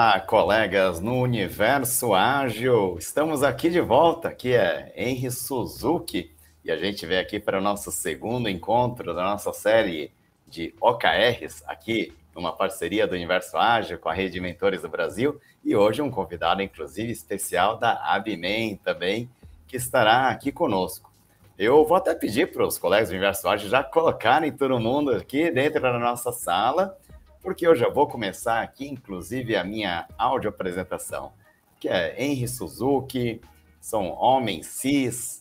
Olá, colegas no Universo Ágil. Estamos aqui de volta. Aqui é Henry Suzuki e a gente vem aqui para o nosso segundo encontro da nossa série de OKRs, aqui numa parceria do Universo Ágil com a Rede Mentores do Brasil. E hoje um convidado, inclusive, especial da Abimen também, que estará aqui conosco. Eu vou até pedir para os colegas do Universo Ágil já colocarem todo mundo aqui dentro da nossa sala porque eu já vou começar aqui, inclusive, a minha áudio apresentação, que é Henry Suzuki, são homens cis,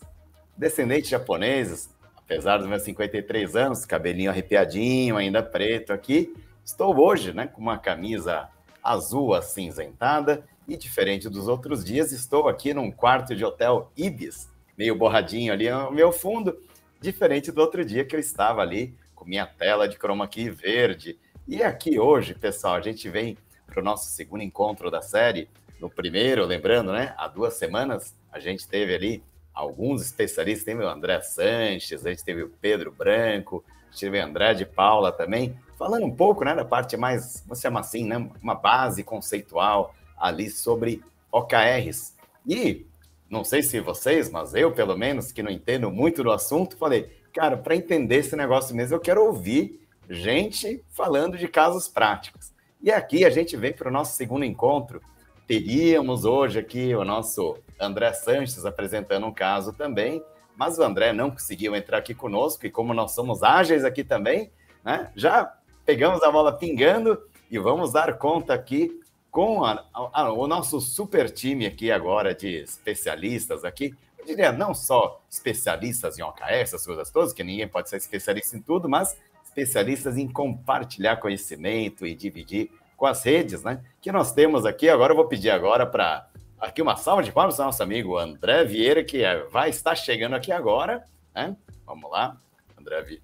descendentes japoneses, apesar dos meus 53 anos, cabelinho arrepiadinho, ainda preto aqui, estou hoje né, com uma camisa azul acinzentada e, diferente dos outros dias, estou aqui num quarto de hotel Ibis, meio borradinho ali no meu fundo, diferente do outro dia que eu estava ali com minha tela de chroma key verde, e aqui hoje, pessoal, a gente vem para o nosso segundo encontro da série. No primeiro, lembrando, né? Há duas semanas, a gente teve ali alguns especialistas. Teve o André Sanches, a gente teve o Pedro Branco, a gente teve o André de Paula também, falando um pouco né, da parte mais, vamos chamar assim, né, uma base conceitual ali sobre OKRs. E não sei se vocês, mas eu, pelo menos, que não entendo muito do assunto, falei, cara, para entender esse negócio mesmo, eu quero ouvir gente falando de casos práticos. E aqui a gente vem para o nosso segundo encontro. Teríamos hoje aqui o nosso André Sanches apresentando um caso também, mas o André não conseguiu entrar aqui conosco, e como nós somos ágeis aqui também, né, já pegamos a bola pingando e vamos dar conta aqui com a, a, o nosso super time aqui agora de especialistas aqui. Eu diria não só especialistas em OKR, essas coisas todas, que ninguém pode ser especialista em tudo, mas especialistas em compartilhar conhecimento e dividir com as redes, né? Que nós temos aqui. Agora eu vou pedir agora para aqui uma salva de palmas ao nosso amigo André Vieira, que é, vai estar chegando aqui agora, né? Vamos lá, André Vieira.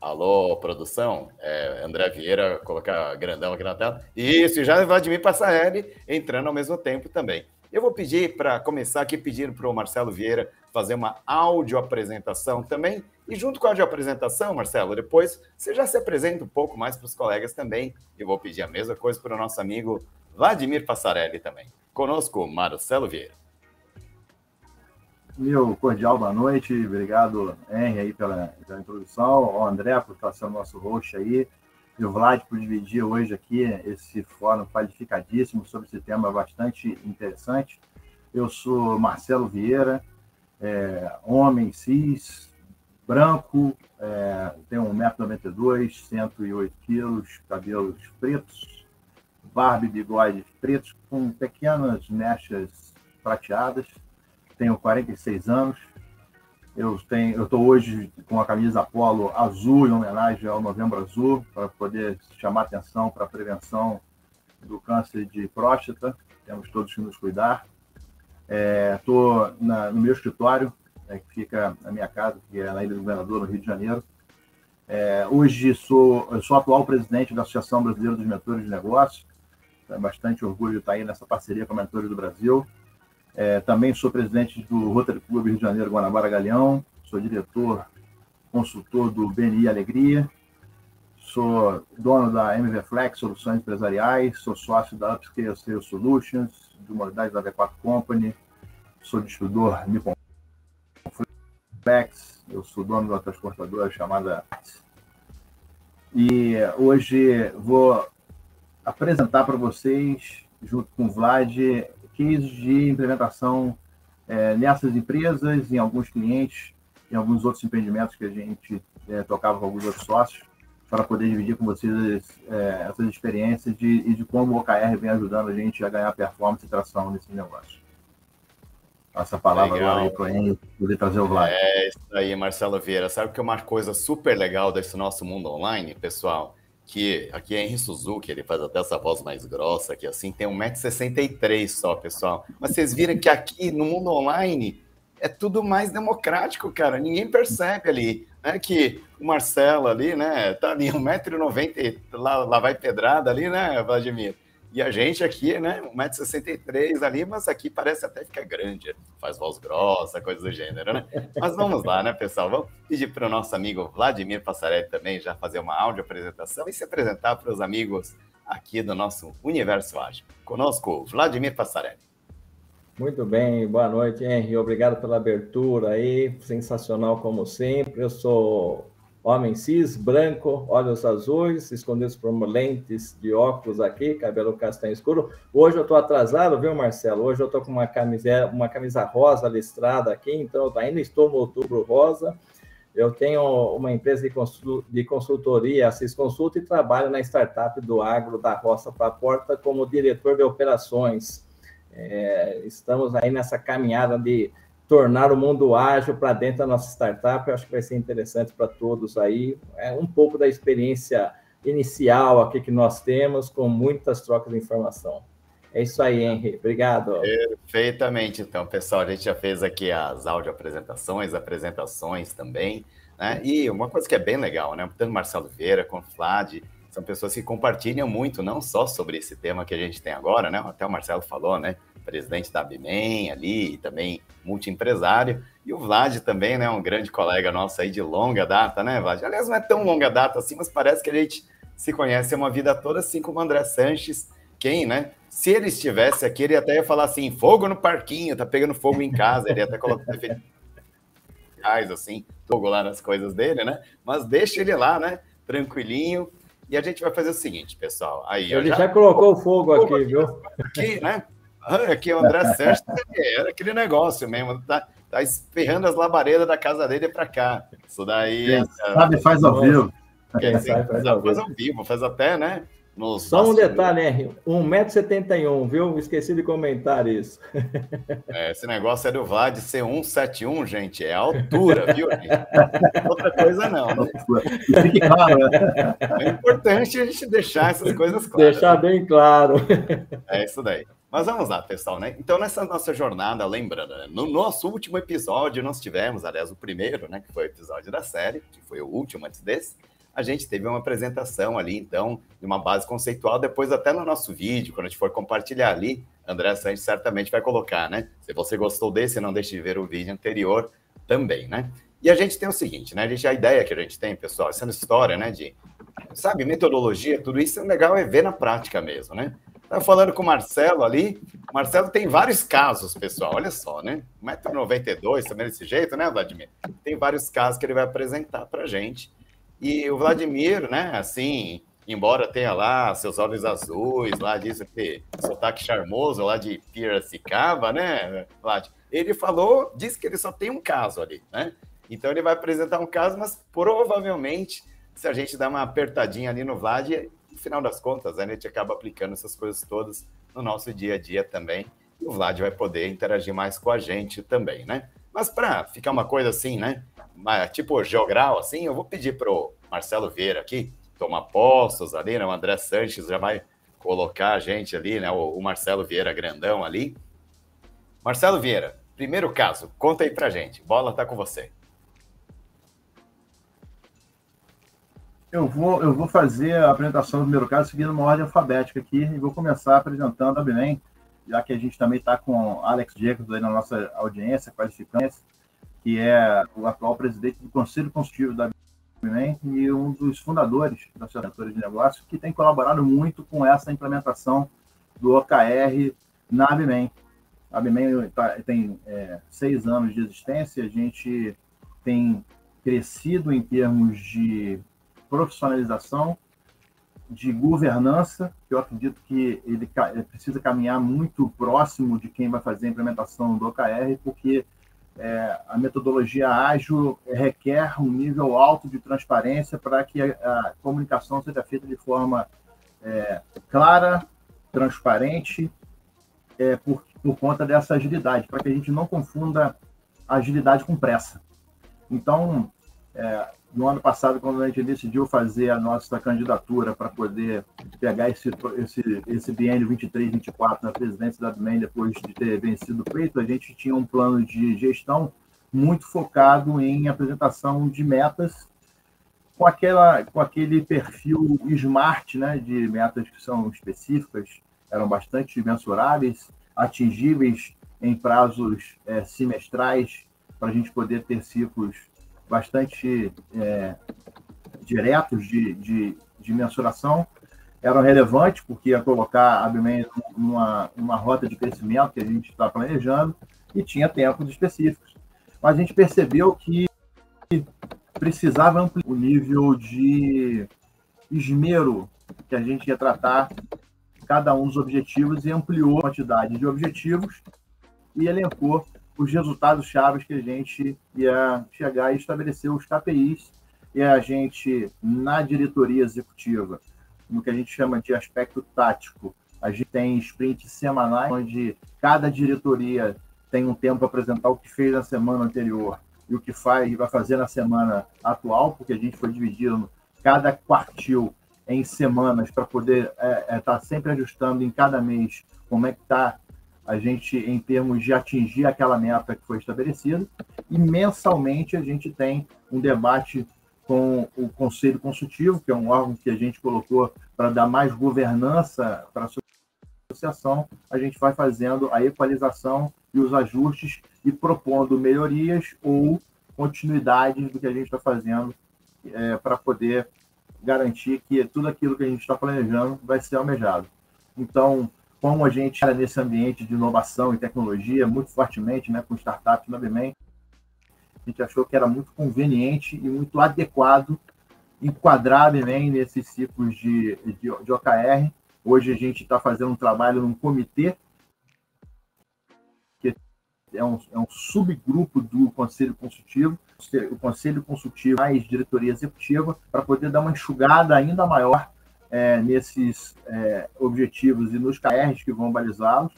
Alô, produção? É, André Vieira, colocar grandão aqui na tela. Isso, já Vladimir Passarelli entrando ao mesmo tempo também. Eu vou pedir para começar aqui, pedindo para o Marcelo Vieira fazer uma áudio apresentação também. E junto com a áudio apresentação, Marcelo, depois você já se apresenta um pouco mais para os colegas também. Eu vou pedir a mesma coisa para o nosso amigo Vladimir Passarelli também. Conosco, Marcelo Vieira. Meu cordial boa noite, obrigado, Henry, aí pela, pela introdução, o André por estar sendo nosso host aí, e o Vlad por dividir hoje aqui esse fórum qualificadíssimo sobre esse tema bastante interessante. Eu sou Marcelo Vieira, é, homem cis, branco, é, tenho 1,92m, 108 quilos, cabelos pretos, barba e bigode pretos com pequenas mechas prateadas, tenho 46 anos, eu tenho, eu estou hoje com a camisa polo azul em homenagem ao Novembro Azul para poder chamar atenção para a prevenção do câncer de próstata. Temos todos que nos cuidar. Estou é, no meu escritório, é, que fica na minha casa, que é na Ilha do Governador, no Rio de Janeiro. É, hoje sou, sou atual presidente da Associação Brasileira dos Mentores de Negócios. É bastante orgulho de estar aí nessa parceria com Mentores do Brasil. É, também sou presidente do Rotary Club Rio de Janeiro, Guanabara Galeão, sou diretor, consultor do BNI Alegria, sou dono da MV Flex Soluções Empresariais, sou sócio da Upscale Sales Solutions, de modalidade da V4 Company, sou distribuidor Nippon Flex, eu sou dono de uma transportadora chamada e hoje vou apresentar para vocês, junto com o Vlad, cases de implementação é, nessas empresas, em alguns clientes, em alguns outros empreendimentos que a gente é, tocava com alguns outros sócios, para poder dividir com vocês é, essas experiências de, e de como o OKR vem ajudando a gente a ganhar performance e tração nesses negócios. Essa palavra legal. agora aí para o Henrique poder trazer o Vlad. É isso aí, Marcelo Vieira. Sabe que é uma coisa super legal desse nosso mundo online, pessoal? Que aqui é Henry Suzuki, ele faz até essa voz mais grossa aqui, assim, tem 1,63m só, pessoal. Mas vocês viram que aqui no mundo online é tudo mais democrático, cara. Ninguém percebe ali, né? Que o Marcelo ali, né? Tá ali 1,90m, lá, lá vai pedrada ali, né, Vladimir? E a gente aqui, né, 1,63m ali, mas aqui parece até ficar grande, faz voz grossa, coisa do gênero, né? Mas vamos lá, né, pessoal? Vamos pedir para o nosso amigo Vladimir Passarelli também já fazer uma áudio apresentação e se apresentar para os amigos aqui do nosso Universo Ágil. Conosco, Vladimir Passarelli. Muito bem, boa noite, Henry. Obrigado pela abertura aí, sensacional como sempre. Eu sou homem cis, branco, olhos azuis, escondidos por lentes de óculos aqui, cabelo castanho escuro. Hoje eu estou atrasado, viu, Marcelo? Hoje eu estou com uma camisa, uma camisa rosa listrada aqui, então ainda estou no outubro rosa. Eu tenho uma empresa de consultoria, Assis Consulta, e trabalho na startup do agro da roça para a porta como diretor de operações. É, estamos aí nessa caminhada de tornar o mundo ágil para dentro da nossa startup. Eu acho que vai ser interessante para todos aí. É um pouco da experiência inicial aqui que nós temos, com muitas trocas de informação. É isso aí, Henry. Obrigado. Perfeitamente. Então, pessoal, a gente já fez aqui as áudio apresentações, apresentações também. Né? E uma coisa que é bem legal, né? Tanto Marcelo Vieira quanto Flávio são pessoas que compartilham muito, não só sobre esse tema que a gente tem agora, né? Até o Marcelo falou, né? Presidente da Bimen ali, também multiempresário. E o Vlad também, né? Um grande colega nosso aí de longa data, né, Vlad? Aliás, não é tão longa data assim, mas parece que a gente se conhece uma vida toda, assim como o André Sanches. Quem, né? Se ele estivesse aqui, ele até ia falar assim: fogo no parquinho, tá pegando fogo em casa. Ele ia até colocar assim, fogo lá nas coisas dele, né? Mas deixa ele lá, né? Tranquilinho, e a gente vai fazer o seguinte, pessoal. Aí, Ele já, já colocou o fogo aqui, aqui, viu? Aqui, né? Ah, aqui o André Sérgio era aquele negócio mesmo, tá, tá esperrando as labaredas da casa dele para cá. Isso daí. Quem é, sabe, faz ao vivo. Quem sabe, faz, ao, faz ao vivo, faz até, né? Só um detalhe, né? 1,71m, viu? Esqueci de comentar isso. É, esse negócio é do Vlad ser 171, gente. É altura, viu? Outra coisa não, né? Né? É importante a gente deixar essas coisas claras. Deixar bem claro. É isso daí. Mas vamos lá, pessoal, né? Então, nessa nossa jornada, lembrando, né? no nosso último episódio, nós tivemos, aliás, o primeiro, né? Que foi o episódio da série, que foi o último antes desse a gente teve uma apresentação ali, então, de uma base conceitual. Depois, até no nosso vídeo, quando a gente for compartilhar ali, André Santos certamente vai colocar, né? Se você gostou desse, não deixe de ver o vídeo anterior também, né? E a gente tem o seguinte, né? A, gente, a ideia que a gente tem, pessoal, essa história, né? De, sabe, metodologia, tudo isso é legal é ver na prática mesmo, né? Estava falando com o Marcelo ali. O Marcelo tem vários casos, pessoal. Olha só, né? 1,92m também desse jeito, né, Vladimir? Tem vários casos que ele vai apresentar para a gente. E o Vladimir, né, assim, embora tenha lá seus olhos azuis, lá diz que sotaque charmoso lá de Piracicaba, né, Vlad? Ele falou, disse que ele só tem um caso ali, né? Então ele vai apresentar um caso, mas provavelmente, se a gente dar uma apertadinha ali no Vlad, no final das contas, a gente acaba aplicando essas coisas todas no nosso dia a dia também. E o Vlad vai poder interagir mais com a gente também, né? Mas para ficar uma coisa assim, né? tipo geogral, assim, eu vou pedir para o Marcelo Vieira aqui tomar postos ali, né? O André Sanches já vai colocar a gente ali, né? O, o Marcelo Vieira grandão ali. Marcelo Vieira, primeiro caso, conta aí pra gente. Bola tá com você. Eu vou, eu vou fazer a apresentação do primeiro caso seguindo uma ordem alfabética aqui e vou começar apresentando a Belém, já que a gente também está com Alex Jacobs aí na nossa audiência, qualificando que é o atual presidente do Conselho Consultivo da BIMEN e um dos fundadores da Associação de Negócios, que tem colaborado muito com essa implementação do OKR na BIMEN. A BIMEN tá, tem é, seis anos de existência, a gente tem crescido em termos de profissionalização, de governança, que eu acredito que ele precisa caminhar muito próximo de quem vai fazer a implementação do OKR, porque é, a metodologia ágil requer um nível alto de transparência para que a, a comunicação seja feita de forma é, clara, transparente, é, por, por conta dessa agilidade, para que a gente não confunda agilidade com pressa. Então, é, no ano passado, quando a gente decidiu fazer a nossa candidatura para poder pegar esse, esse, esse biênio 23-24 na presidência da BMEN, depois de ter vencido o pleito, a gente tinha um plano de gestão muito focado em apresentação de metas com, aquela, com aquele perfil smart, né, de metas que são específicas, eram bastante mensuráveis, atingíveis em prazos é, semestrais, para a gente poder ter ciclos bastante é, diretos de, de, de, mensuração. eram relevantes, porque ia colocar a Bimen numa, numa rota de crescimento que a gente está planejando, e tinha tempos específicos. Mas a gente percebeu que precisava ampliar o nível de esmero que a gente ia tratar cada um dos objetivos e ampliou a quantidade de objetivos e elencou os resultados chaves que a gente ia chegar e estabelecer os KPIs e a gente na diretoria executiva, no que a gente chama de aspecto tático, a gente tem sprints semanais onde cada diretoria tem um tempo para apresentar o que fez na semana anterior e o que faz vai fazer na semana atual, porque a gente foi dividindo cada quartil em semanas para poder estar é, é, tá sempre ajustando em cada mês como é que está a gente em termos de atingir aquela meta que foi estabelecida. E mensalmente a gente tem um debate com o Conselho Consultivo, que é um órgão que a gente colocou para dar mais governança para a associação. A gente vai fazendo a equalização e os ajustes e propondo melhorias ou continuidades do que a gente está fazendo é, para poder garantir que tudo aquilo que a gente está planejando vai ser almejado. Então, como a gente era nesse ambiente de inovação e tecnologia muito fortemente, né, com startups na BMEM, a gente achou que era muito conveniente e muito adequado enquadrar a BMEM nesses ciclos de, de, de OKR. Hoje a gente está fazendo um trabalho num comitê é um, é um subgrupo do Conselho Consultivo, o Conselho Consultivo mais diretoria executiva, para poder dar uma enxugada ainda maior é, nesses é, objetivos e nos KRs que vão balizá-los,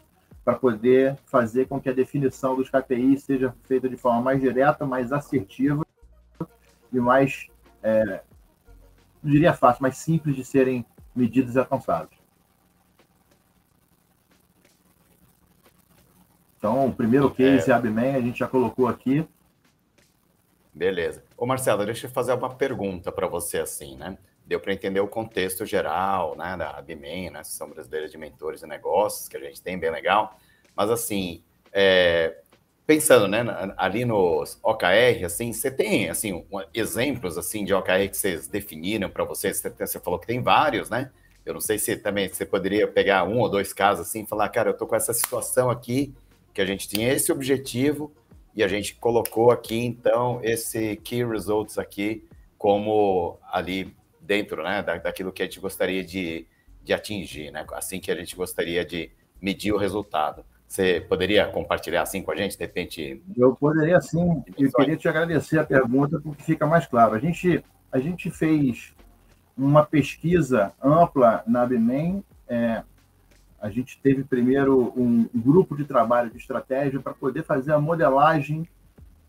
para poder fazer com que a definição dos KPIs seja feita de forma mais direta, mais assertiva e mais, é, não diria fácil, mais simples de serem medidos e alcançados. Então, o primeiro case, é... Abman, a gente já colocou aqui. Beleza. Ô, Marcelo, deixa eu fazer uma pergunta para você, assim, né? Deu para entender o contexto geral, né, da Abman, né, Associação Brasileira de Mentores e Negócios, que a gente tem, bem legal. Mas, assim, é, pensando, né, ali nos OKR, assim, você tem, assim, um, exemplos, assim, de OKR que vocês definiram para vocês? Você, você falou que tem vários, né? Eu não sei se também você poderia pegar um ou dois casos, assim, e falar, cara, eu tô com essa situação aqui, que a gente tinha esse objetivo e a gente colocou aqui, então, esse Key Results aqui como ali dentro, né, da, daquilo que a gente gostaria de, de atingir, né, assim que a gente gostaria de medir o resultado. Você poderia compartilhar assim com a gente, de repente? Eu poderia sim. Eu queria te agradecer a pergunta porque fica mais claro. A gente, a gente fez uma pesquisa ampla na ABMEM é, a gente teve primeiro um grupo de trabalho de estratégia para poder fazer a modelagem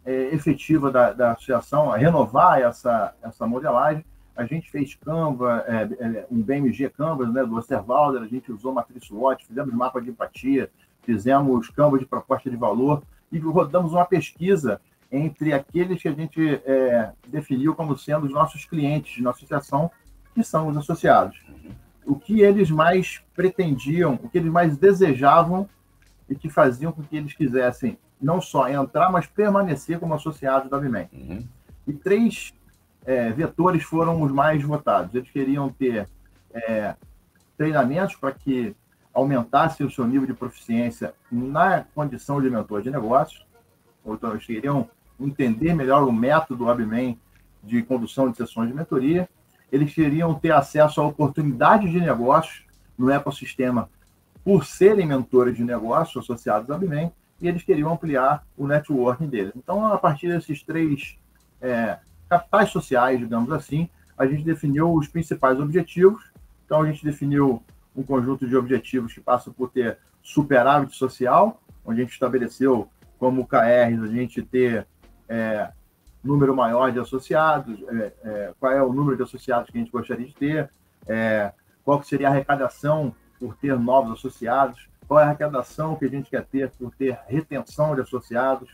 é, efetiva da, da associação, a renovar essa, essa modelagem. A gente fez Canva, é, é, um BMG Canvas, né, do Osterwalder, a gente usou matriz SWOT, fizemos mapa de empatia, fizemos Canva de proposta de valor e rodamos uma pesquisa entre aqueles que a gente é, definiu como sendo os nossos clientes na associação, que são os associados o que eles mais pretendiam, o que eles mais desejavam e que faziam com que eles quisessem não só entrar, mas permanecer como associados da Vimen. Uhum. E três é, vetores foram os mais votados. Eles queriam ter é, treinamentos para que aumentasse o seu nível de proficiência na condição de mentor de negócios, então eles queriam entender melhor o método Abman de condução de sessões de mentoria, eles queriam ter acesso a oportunidades de negócios no ecossistema por serem mentores de negócios associados à Bimen, e eles queriam ampliar o networking deles. Então, a partir desses três é, capitais sociais, digamos assim, a gente definiu os principais objetivos. Então, a gente definiu um conjunto de objetivos que passa por ter superávit social, onde a gente estabeleceu como KRs a gente ter é, número maior de associados, é, é, qual é o número de associados que a gente gostaria de ter, é, qual que seria a arrecadação por ter novos associados, qual é a arrecadação que a gente quer ter por ter retenção de associados,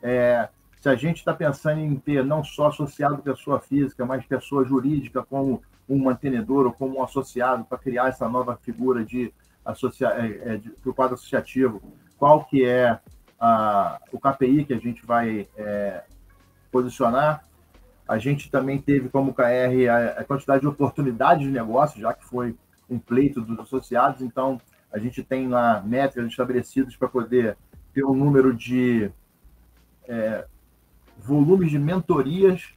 é, se a gente está pensando em ter não só associado pessoa física, mas pessoa jurídica como um mantenedor ou como um associado para criar essa nova figura de, associa é, é, do quadro associativo, qual que é a, o KPI que a gente vai é, posicionar. A gente também teve como KR a, quantidade de oportunidades de negócio, já que foi um pleito dos associados, então a gente tem lá métricas estabelecidas para poder ter um número de é, volumes de mentorias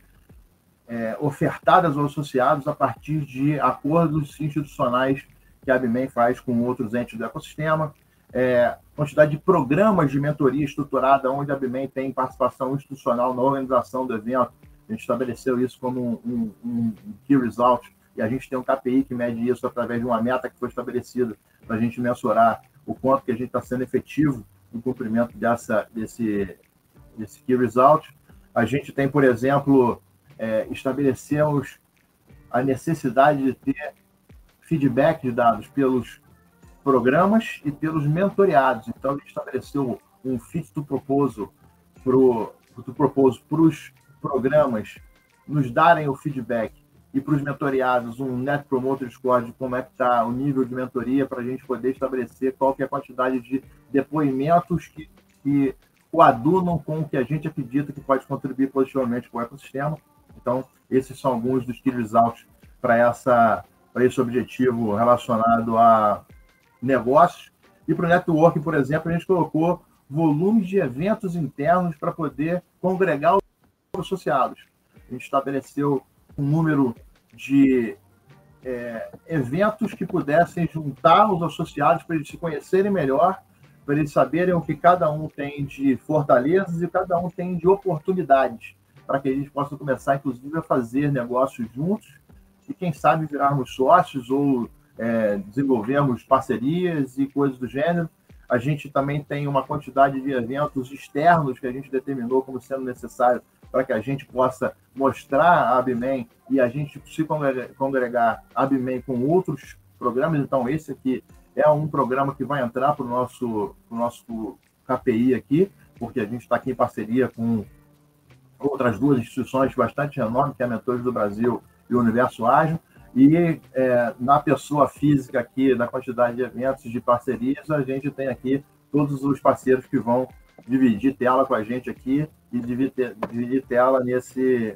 é, ofertadas aos associados a partir de acordos institucionais que a ABMEM faz com outros entes do ecossistema, é, quantidade de programas de mentoria estruturada, onde a ABMEM tem participação institucional na organização do evento. A gente estabeleceu isso como um, um, um key result, e a gente tem um KPI que mede isso através de uma meta que foi estabelecida para a gente mensurar o quanto que a gente está sendo efetivo no cumprimento dessa, desse, desse key result. A gente tem, por exemplo, é, estabelecemos a necessidade de ter feedback de dados pelos programas e pelos mentoreados. Então, a gente estabeleceu um fit to proposal para os programas nos darem o feedback e para os mentoreados um Net Promoter Score de como é que está o nível de mentoria para a gente poder estabelecer qual que é a quantidade de depoimentos que, que coadunam com o que a gente acredita que pode contribuir positivamente para o ecossistema. Então, esses são alguns dos key results para essa para esse objetivo relacionado a negócios. E para o networking, por exemplo, a gente colocou volumes de eventos internos para poder congregar os associados. A gente estabeleceu um número de é, eventos que pudessem juntar os associados para eles se conhecerem melhor, para eles saberem o que cada um tem de fortalezas e cada um tem de oportunidades, para que a gente possa começar, inclusive, a fazer negócios juntos e, quem sabe, virarmos sócios ou é, desenvolvermos parcerias e coisas do gênero. A gente também tem uma quantidade de eventos externos que a gente determinou como sendo necessário para que a gente possa mostrar a Abmen e a gente se congregar a Abmen com outros programas. Então, esse aqui é um programa que vai entrar para o nosso, nosso KPI aqui, porque a gente está aqui em parceria com outras duas instituições bastante renomes, que é a Mentores do Brasil e o Universo Ágil. E é, na pessoa física aqui, na quantidade de eventos, de parcerias, a gente tem aqui todos os parceiros que vão dividir tela com a gente aqui e dividir, dividir tela nesse,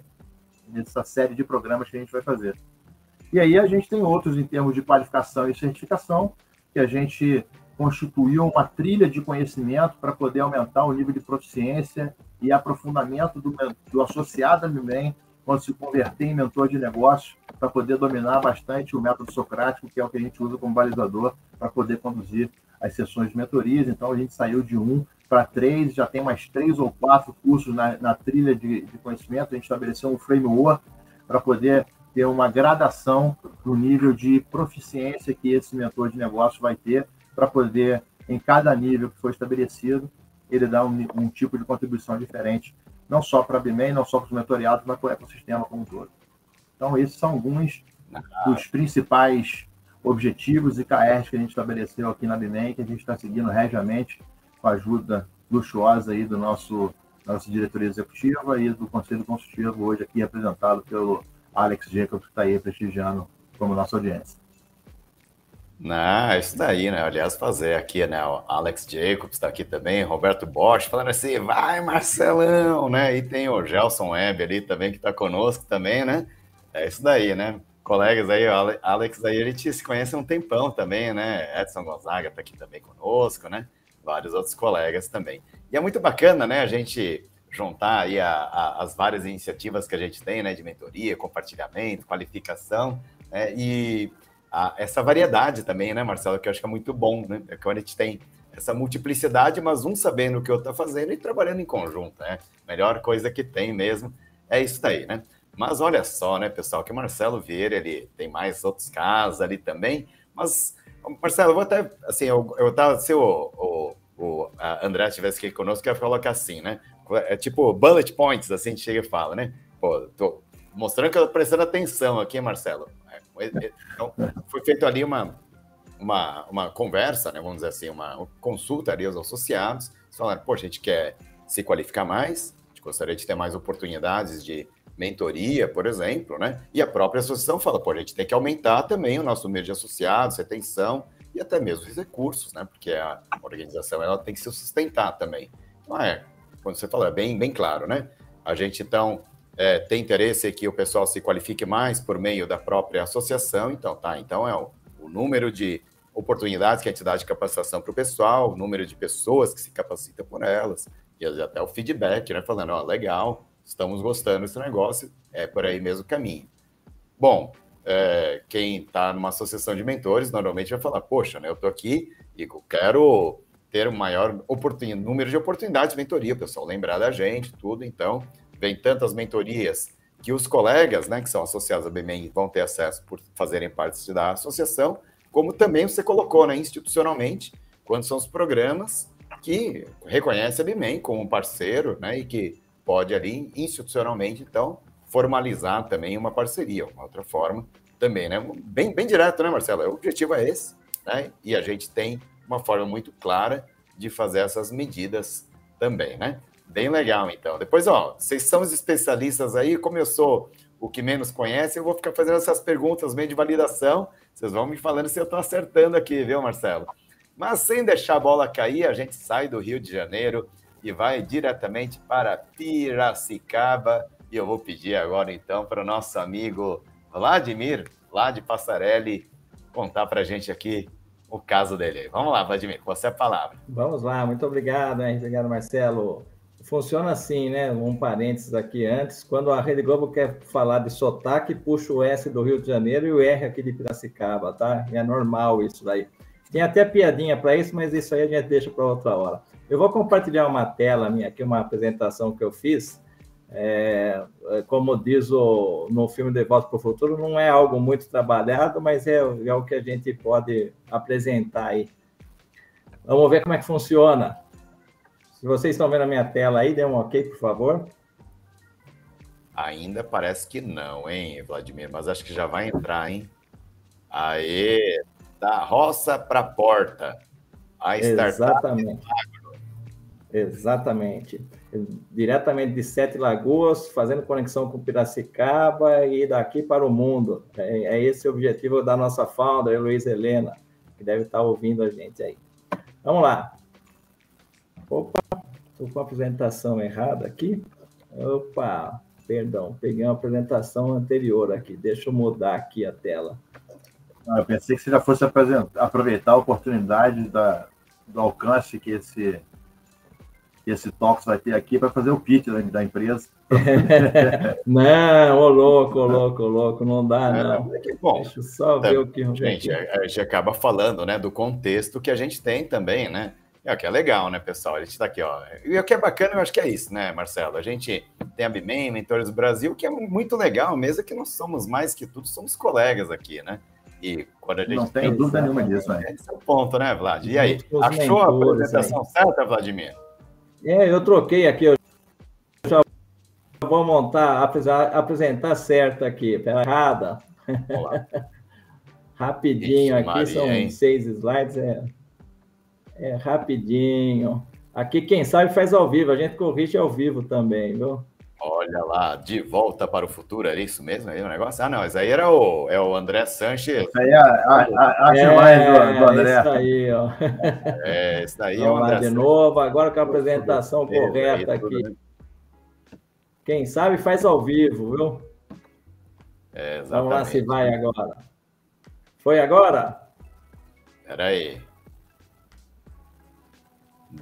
nessa série de programas que a gente vai fazer. E aí a gente tem outros em termos de qualificação e certificação, que a gente constituiu uma trilha de conhecimento para poder aumentar o nível de proficiência e aprofundamento do, do associado a MIMEM quando se converter em mentor de negócio, para poder dominar bastante o método socrático, que é o que a gente usa como balizador para poder conduzir as sessões de mentorias. Então, a gente saiu de um para três, já tem mais três ou quatro cursos na, na trilha de, de, conhecimento. A gente estabeleceu um framework para poder ter uma gradação no nível de proficiência que esse mentor de negócio vai ter, para poder, em cada nível que foi estabelecido, ele dar um, um tipo de contribuição diferente não só para a BIMEI, não só para os mentoriados, mas para o ecossistema como um todo. Então, esses são alguns dos principais objetivos e KRs que a gente estabeleceu aqui na BIMEI, que a gente está seguindo regiamente com a ajuda luxuosa aí do nosso nossa diretoria executiva e do Conselho Consultivo, hoje aqui representado pelo Alex Jacobs, que está aí prestigiando como nossa audiência. Não, isso daí, né? Aliás, fazer aqui, né? O Alex Jacobs está aqui também, Roberto Bosch falando assim, vai Marcelão, né? E tem o Gelson Web ali também que está conosco também, né? É isso daí, né? Colegas aí, Alex aí, a gente se conhece há um tempão também, né? Edson Gonzaga está aqui também conosco, né? Vários outros colegas também. E é muito bacana, né? A gente juntar aí a, a, as várias iniciativas que a gente tem, né? De mentoria, compartilhamento, qualificação, né? E a, essa variedade também, né, Marcelo? Que eu acho que é muito bom, né? É que a gente tem essa multiplicidade, mas um sabendo o que o outro está fazendo e trabalhando em conjunto, né? Melhor coisa que tem mesmo é isso daí, né? Mas olha só, né, pessoal, que o Marcelo Vieira, ele tem mais outros casos ali também, mas, Marcelo, eu vou até, assim, eu, eu tava, se o, o, o André estivesse aqui conosco, eu ia colocar assim, né? É tipo bullet points, assim, a gente chega e fala, né? Pô, tô mostrando que eu tô prestando atenção aqui, Marcelo. Então, foi feito ali uma, uma, uma conversa, né, vamos dizer assim, uma consulta ali aos associados. Eles falaram, pô, a gente quer se qualificar mais, a gente gostaria de ter mais oportunidades de mentoria, por exemplo, né? E a própria associação fala, pô, a gente tem que aumentar também o nosso número de associados, retenção e até mesmo os recursos, né? Porque a organização ela tem que se sustentar também. Então, é, quando você fala, é bem, bem claro, né? A gente, então, é, tem interesse que o pessoal se qualifique mais por meio da própria associação, então tá, então é o, o número de oportunidades que a entidade de capacitação para o pessoal, o número de pessoas que se capacitam por elas, e até o feedback, né? Falando, ó, legal, estamos gostando desse negócio, é por aí mesmo o caminho. Bom, é, quem está numa associação de mentores normalmente vai falar, poxa, né, eu estou aqui e quero ter um maior número de oportunidades de mentoria, pessoal lembrar da gente, tudo, então, vem tantas mentorias que os colegas, né, que são associados à BMEM, vão ter acesso por fazerem parte da associação, como também você colocou, né, institucionalmente, quando são os programas que reconhece a BMEM como parceiro, né, e que pode ali institucionalmente, então, formalizar também uma parceria, uma outra forma também, né, bem, bem direto, né, Marcelo? O objetivo é esse, né, e a gente tem uma forma muito clara de fazer essas medidas também, né? Bem legal, então. Depois, ó, vocês são os especialistas aí, como eu sou o que menos conhece, eu vou ficar fazendo essas perguntas meio de validação. Vocês vão me falando se eu estou acertando aqui, viu, Marcelo? Mas sem deixar a bola cair, a gente sai do Rio de Janeiro e vai diretamente para Piracicaba. E eu vou pedir agora, então, para o nosso amigo Vladimir, lá de Passarelli, contar para a gente aqui o caso dele. Vamos lá, Vladimir, com você a palavra. Vamos lá, muito obrigado, hein? obrigado, Marcelo. Funciona assim, né? Um parênteses aqui antes. Quando a Rede Globo quer falar de sotaque, puxa o S do Rio de Janeiro e o R aqui de Piracicaba, tá? É normal isso daí. Tem até piadinha para isso, mas isso aí a gente deixa para outra hora. Eu vou compartilhar uma tela minha aqui, uma apresentação que eu fiz. É, como diz o, no filme De Volta para o Futuro, não é algo muito trabalhado, mas é, é o que a gente pode apresentar aí. Vamos ver como é que funciona. Se vocês estão vendo a minha tela aí, dê um ok, por favor. Ainda parece que não, hein, Vladimir? Mas acho que já vai entrar, hein? Aê, da roça para a porta. A Exatamente. Exatamente. Diretamente de Sete Lagoas, fazendo conexão com Piracicaba e daqui para o mundo. É, é esse o objetivo da nossa founder, Heloísa Helena, que deve estar ouvindo a gente aí. Vamos lá. Opa, estou com a apresentação errada aqui. Opa, perdão, peguei uma apresentação anterior aqui. Deixa eu mudar aqui a tela. Ah, eu pensei que você já fosse aproveitar a oportunidade da, do alcance que esse, que esse Talks vai ter aqui para fazer o pitch da, da empresa. não, ô louco, ô louco, ô louco, não dá, é, não. É que, bom, Deixa eu só ver é, o que... Gente, a gente acaba falando, né, do contexto que a gente tem também, né? É o que é legal, né, pessoal? A gente está aqui, ó. E o que é bacana, eu acho que é isso, né, Marcelo? A gente tem a BIMEM, Mentores do Brasil, que é muito legal mesmo, é que nós somos mais que tudo, somos colegas aqui, né? E quando a gente. Não tem dúvida nenhuma disso, né? Esse é o ponto, né, Vlad? E aí, achou a apresentação aí. certa, Vladimir? É, eu troquei aqui, eu já vou montar, apresentar certo aqui, pela errada. Rapidinho Ixi, aqui, Maria, são hein? seis slides. É... É rapidinho. Aqui, quem sabe, faz ao vivo. A gente corrige ao vivo também, viu? Olha lá, de volta para o futuro, era isso mesmo aí o negócio? Ah, não, isso aí era o, é o André Sanches. Isso aí é a, a, a é, mais do, do André. Isso aí, ó. É, isso aí Vamos é o André lá de novo, agora com a apresentação correta aqui. Né? Quem sabe faz ao vivo, viu? É, Vamos lá se vai agora. Foi agora? Espera aí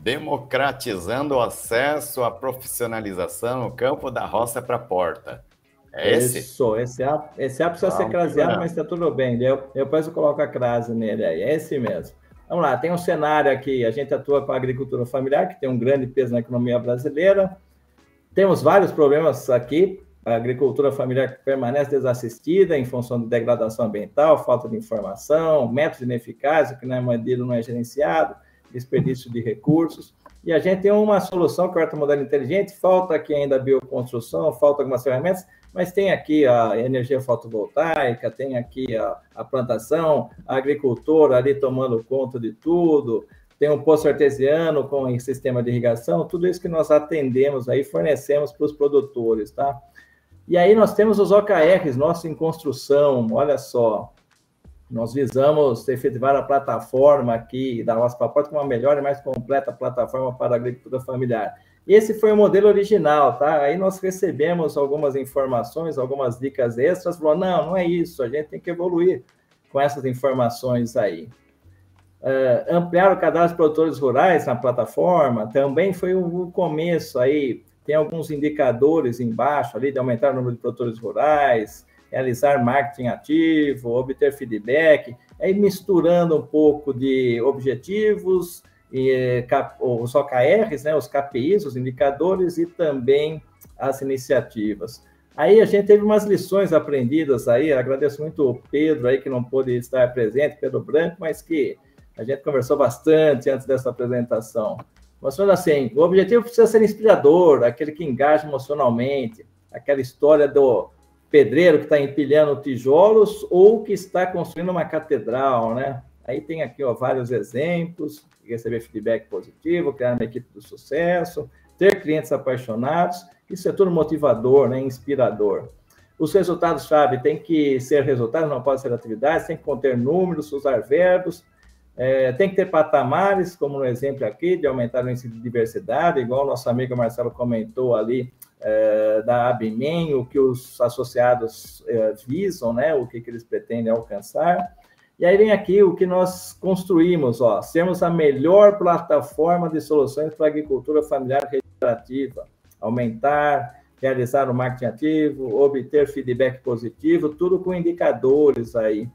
democratizando o acesso à profissionalização no campo da roça para a porta. É esse? Isso, esse A, esse A precisa ah, ser craseado, mas está tudo bem. Eu, depois eu coloco a crase nele aí, é esse mesmo. Vamos lá, tem um cenário aqui, a gente atua com a agricultura familiar, que tem um grande peso na economia brasileira. Temos vários problemas aqui, a agricultura familiar permanece desassistida em função de degradação ambiental, falta de informação, métodos ineficazes, que não é medido, não é gerenciado, desperdício de recursos. E a gente tem uma solução que é o modelo inteligente, falta aqui ainda a bioconstrução, falta algumas ferramentas, mas tem aqui a energia fotovoltaica, tem aqui a, a plantação, a ali tomando conta de tudo, tem um poço artesiano com sistema de irrigação, tudo isso que nós atendemos aí, fornecemos para os produtores, tá? E aí nós temos os OKRs, nosso em construção, olha só, nós visamos efetivar a plataforma aqui da nossa Paporta com uma melhor e mais completa plataforma para a agricultura familiar. Esse foi o modelo original, tá? Aí nós recebemos algumas informações, algumas dicas extras, falou, não, não é isso, a gente tem que evoluir. com essas informações aí. Uh, ampliar o cadastro de produtores rurais na plataforma também foi o começo aí. Tem alguns indicadores embaixo ali de aumentar o número de produtores rurais, realizar marketing ativo, obter feedback, aí misturando um pouco de objetivos, e, os OKRs, né, os KPIs, os indicadores e também as iniciativas. Aí a gente teve umas lições aprendidas aí, agradeço muito o Pedro aí que não pôde estar presente, Pedro Branco, mas que a gente conversou bastante antes dessa apresentação. Mostrando assim, o objetivo precisa ser inspirador, aquele que engaja emocionalmente, aquela história do pedreiro que está empilhando tijolos ou que está construindo uma catedral, né? Aí tem aqui ó, vários exemplos, receber feedback positivo, criar uma equipe do sucesso, ter clientes apaixonados, isso é tudo motivador, né? inspirador. Os resultados-chave têm que ser resultados, não podem ser atividades, tem que conter números, usar verbos, é, tem que ter patamares, como no exemplo aqui, de aumentar o índice de diversidade, igual o nosso amigo Marcelo comentou ali, é, da ABMEN, o que os associados é, visam, né, o que, que eles pretendem alcançar. E aí vem aqui o que nós construímos, ó, sermos a melhor plataforma de soluções para a agricultura familiar regenerativa, aumentar, realizar o marketing ativo, obter feedback positivo, tudo com indicadores aí.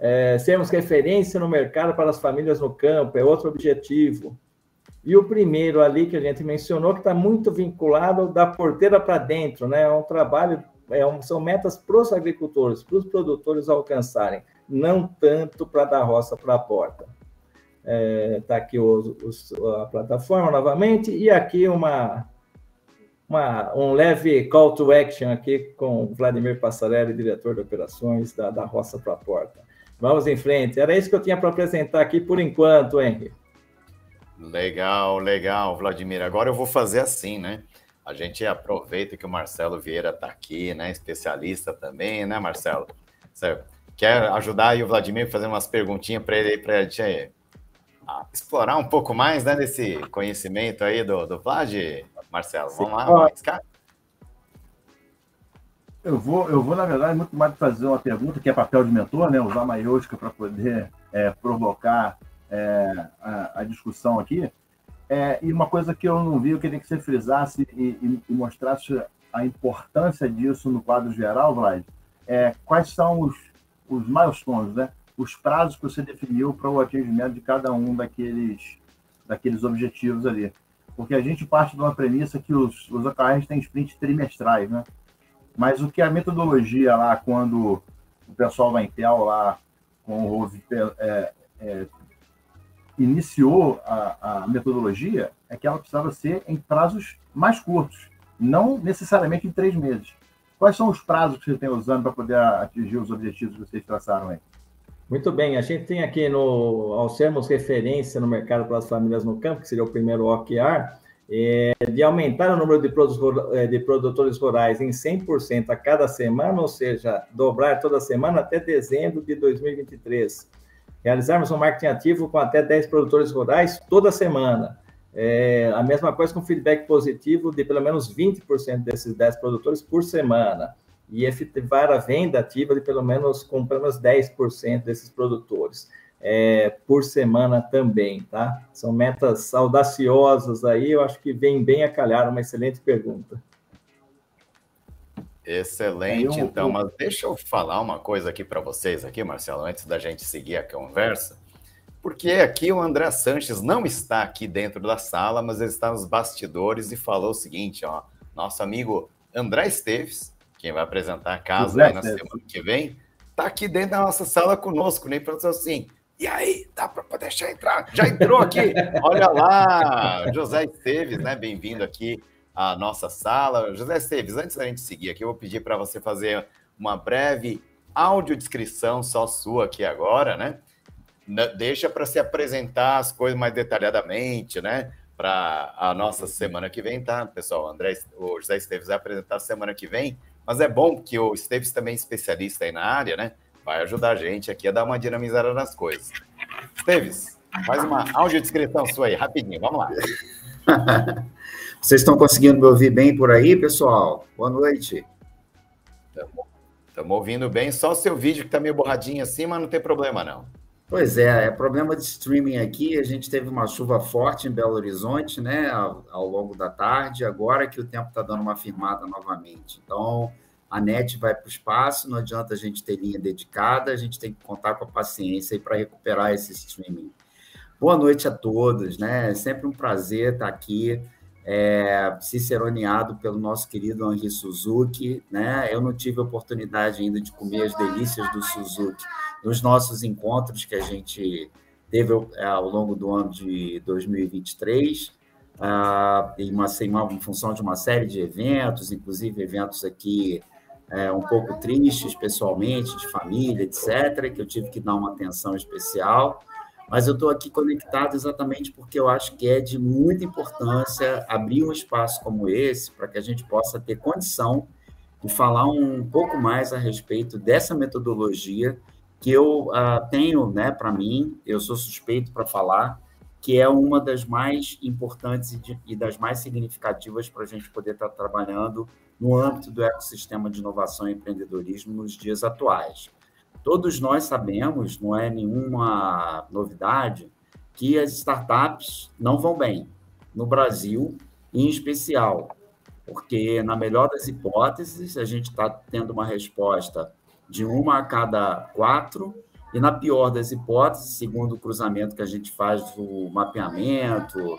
É, sermos referência no mercado para as famílias no campo, é outro objetivo. E o primeiro ali que a gente mencionou, que está muito vinculado da porteira para dentro, né? É um trabalho, é um, são metas para os agricultores, para os produtores alcançarem não tanto para dar roça para a porta. Está é, tá aqui o, o, a plataforma novamente, e aqui uma, uma, um leve call to action aqui com o Vladimir Passarelli, diretor de operações da, da Roça para a Porta. Vamos em frente. Era isso que eu tinha para apresentar aqui por enquanto, Henry. Legal, legal, Vladimir. Agora eu vou fazer assim, né? A gente aproveita que o Marcelo Vieira está aqui, né? Especialista também, né, Marcelo? Quer ajudar aí o Vladimir a fazer umas perguntinhas para ele, para a gente explorar um pouco mais né, desse conhecimento aí do, do Vlad, Marcelo? Vamos lá, vamos Eu vou, eu vou, na verdade, muito mais fazer uma pergunta, que é papel de mentor, né? Usar a maiúscula para poder é, provocar é, a, a, discussão aqui. É, e uma coisa que eu não vi, eu queria que você frisasse e, e, e mostrasse a importância disso no quadro geral, Vlad. É, quais são os os milestones, né? os prazos que você definiu para o atingimento de cada um daqueles, daqueles objetivos ali. Porque a gente parte de uma premissa que os, os OKRs têm sprint trimestrais, né? Mas o que a metodologia lá, quando o pessoal da Intel lá com o é, é, iniciou a, a metodologia, é que ela precisava ser em prazos mais curtos, não necessariamente em três meses. Quais são os prazos que você tem usando para poder atingir os objetivos que vocês traçaram aí? Muito bem, a gente tem aqui, no, ao sermos referência no mercado para as famílias no campo, que seria o primeiro OKR, é, de aumentar o número de, é, de produtores rurais em 100% a cada semana, ou seja, dobrar toda semana até dezembro de 2023. Realizarmos um marketing ativo com até 10 produtores rurais toda semana. É, a mesma coisa com feedback positivo de pelo menos 20% desses 10 produtores por semana. E efetivar a venda ativa de pelo menos com pelo menos 10% desses produtores é, por semana também, tá? São metas audaciosas aí, eu acho que vem bem a calhar, uma excelente pergunta. Excelente, então, mas deixa eu falar uma coisa aqui para vocês aqui, Marcelo, antes da gente seguir a conversa porque aqui o André Sanches não está aqui dentro da sala, mas ele está nos bastidores e falou o seguinte, ó, nosso amigo André Esteves, quem vai apresentar a casa na semana que vem, está aqui dentro da nossa sala conosco, nem né? para assim, e aí, dá para deixar entrar? Já entrou aqui? Olha lá, José Esteves, né? Bem-vindo aqui à nossa sala. José Esteves, antes da gente seguir aqui, eu vou pedir para você fazer uma breve audiodescrição só sua aqui agora, né? deixa para se apresentar as coisas mais detalhadamente, né? Para a nossa semana que vem, tá, pessoal? O, André, o José Esteves vai apresentar semana que vem, mas é bom que o Esteves também é especialista aí na área, né? Vai ajudar a gente aqui a dar uma dinamizada nas coisas. Esteves, faz uma audiodescrição sua aí, rapidinho, vamos lá. Vocês estão conseguindo me ouvir bem por aí, pessoal? Boa noite. Estamos ouvindo bem. Só o seu vídeo que está meio borradinho assim, mas não tem problema, não. Pois é, é problema de streaming aqui. A gente teve uma chuva forte em Belo Horizonte, né, ao, ao longo da tarde. Agora que o tempo está dando uma firmada novamente. Então, a net vai para o espaço. Não adianta a gente ter linha dedicada. A gente tem que contar com a paciência para recuperar esse streaming. Boa noite a todos, né? É sempre um prazer estar aqui é, ciceroneado pelo nosso querido Henri Suzuki. Né? Eu não tive oportunidade ainda de comer as delícias do Suzuki nos nossos encontros que a gente teve é, ao longo do ano de 2023, ah, em, uma, em, uma, em função de uma série de eventos, inclusive eventos aqui é, um pouco tristes pessoalmente, de família, etc., que eu tive que dar uma atenção especial mas eu estou aqui conectado exatamente porque eu acho que é de muita importância abrir um espaço como esse para que a gente possa ter condição de falar um pouco mais a respeito dessa metodologia que eu uh, tenho né, para mim, eu sou suspeito para falar, que é uma das mais importantes e, de, e das mais significativas para a gente poder estar tá trabalhando no âmbito do ecossistema de inovação e empreendedorismo nos dias atuais. Todos nós sabemos, não é nenhuma novidade, que as startups não vão bem, no Brasil em especial, porque, na melhor das hipóteses, a gente está tendo uma resposta de uma a cada quatro, e na pior das hipóteses, segundo o cruzamento que a gente faz do mapeamento,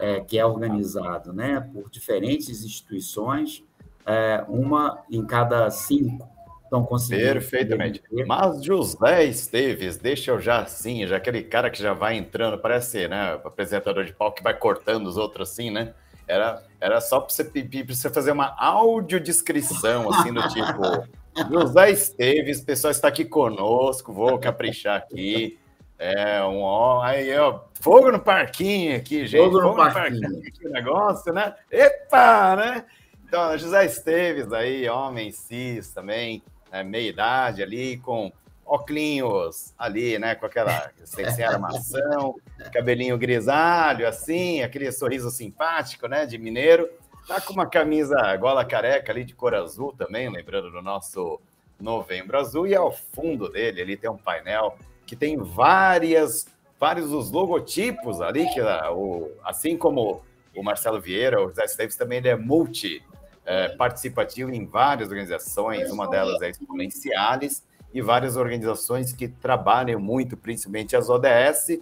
é, que é organizado né, por diferentes instituições, é, uma em cada cinco estão conseguindo. Perfeitamente. Mas José Esteves, deixa eu já assim, já aquele cara que já vai entrando, parece, né, apresentador de palco que vai cortando os outros assim, né? Era, era só para você você fazer uma audiodescrição, assim, do tipo. José Esteves, o pessoal está aqui conosco, vou caprichar aqui. É, um ó, aí, ó, fogo no parquinho aqui, gente. Fogo no, fogo parquinho. no parquinho. Que negócio, né? Epa, né? Então, José Esteves aí, homem cis também, né, meia idade ali, com óculos ali, né, com aquela sem, sem armação, cabelinho grisalho, assim, aquele sorriso simpático, né, de mineiro. Tá com uma camisa gola careca ali de cor azul também, lembrando do nosso Novembro Azul. E ao fundo dele ali tem um painel que tem várias, vários os logotipos ali, que o, assim como o Marcelo Vieira, o José Esteves também ele é multi é, participativo em várias organizações, uma delas é Exponenciales, e várias organizações que trabalham muito, principalmente as ODS.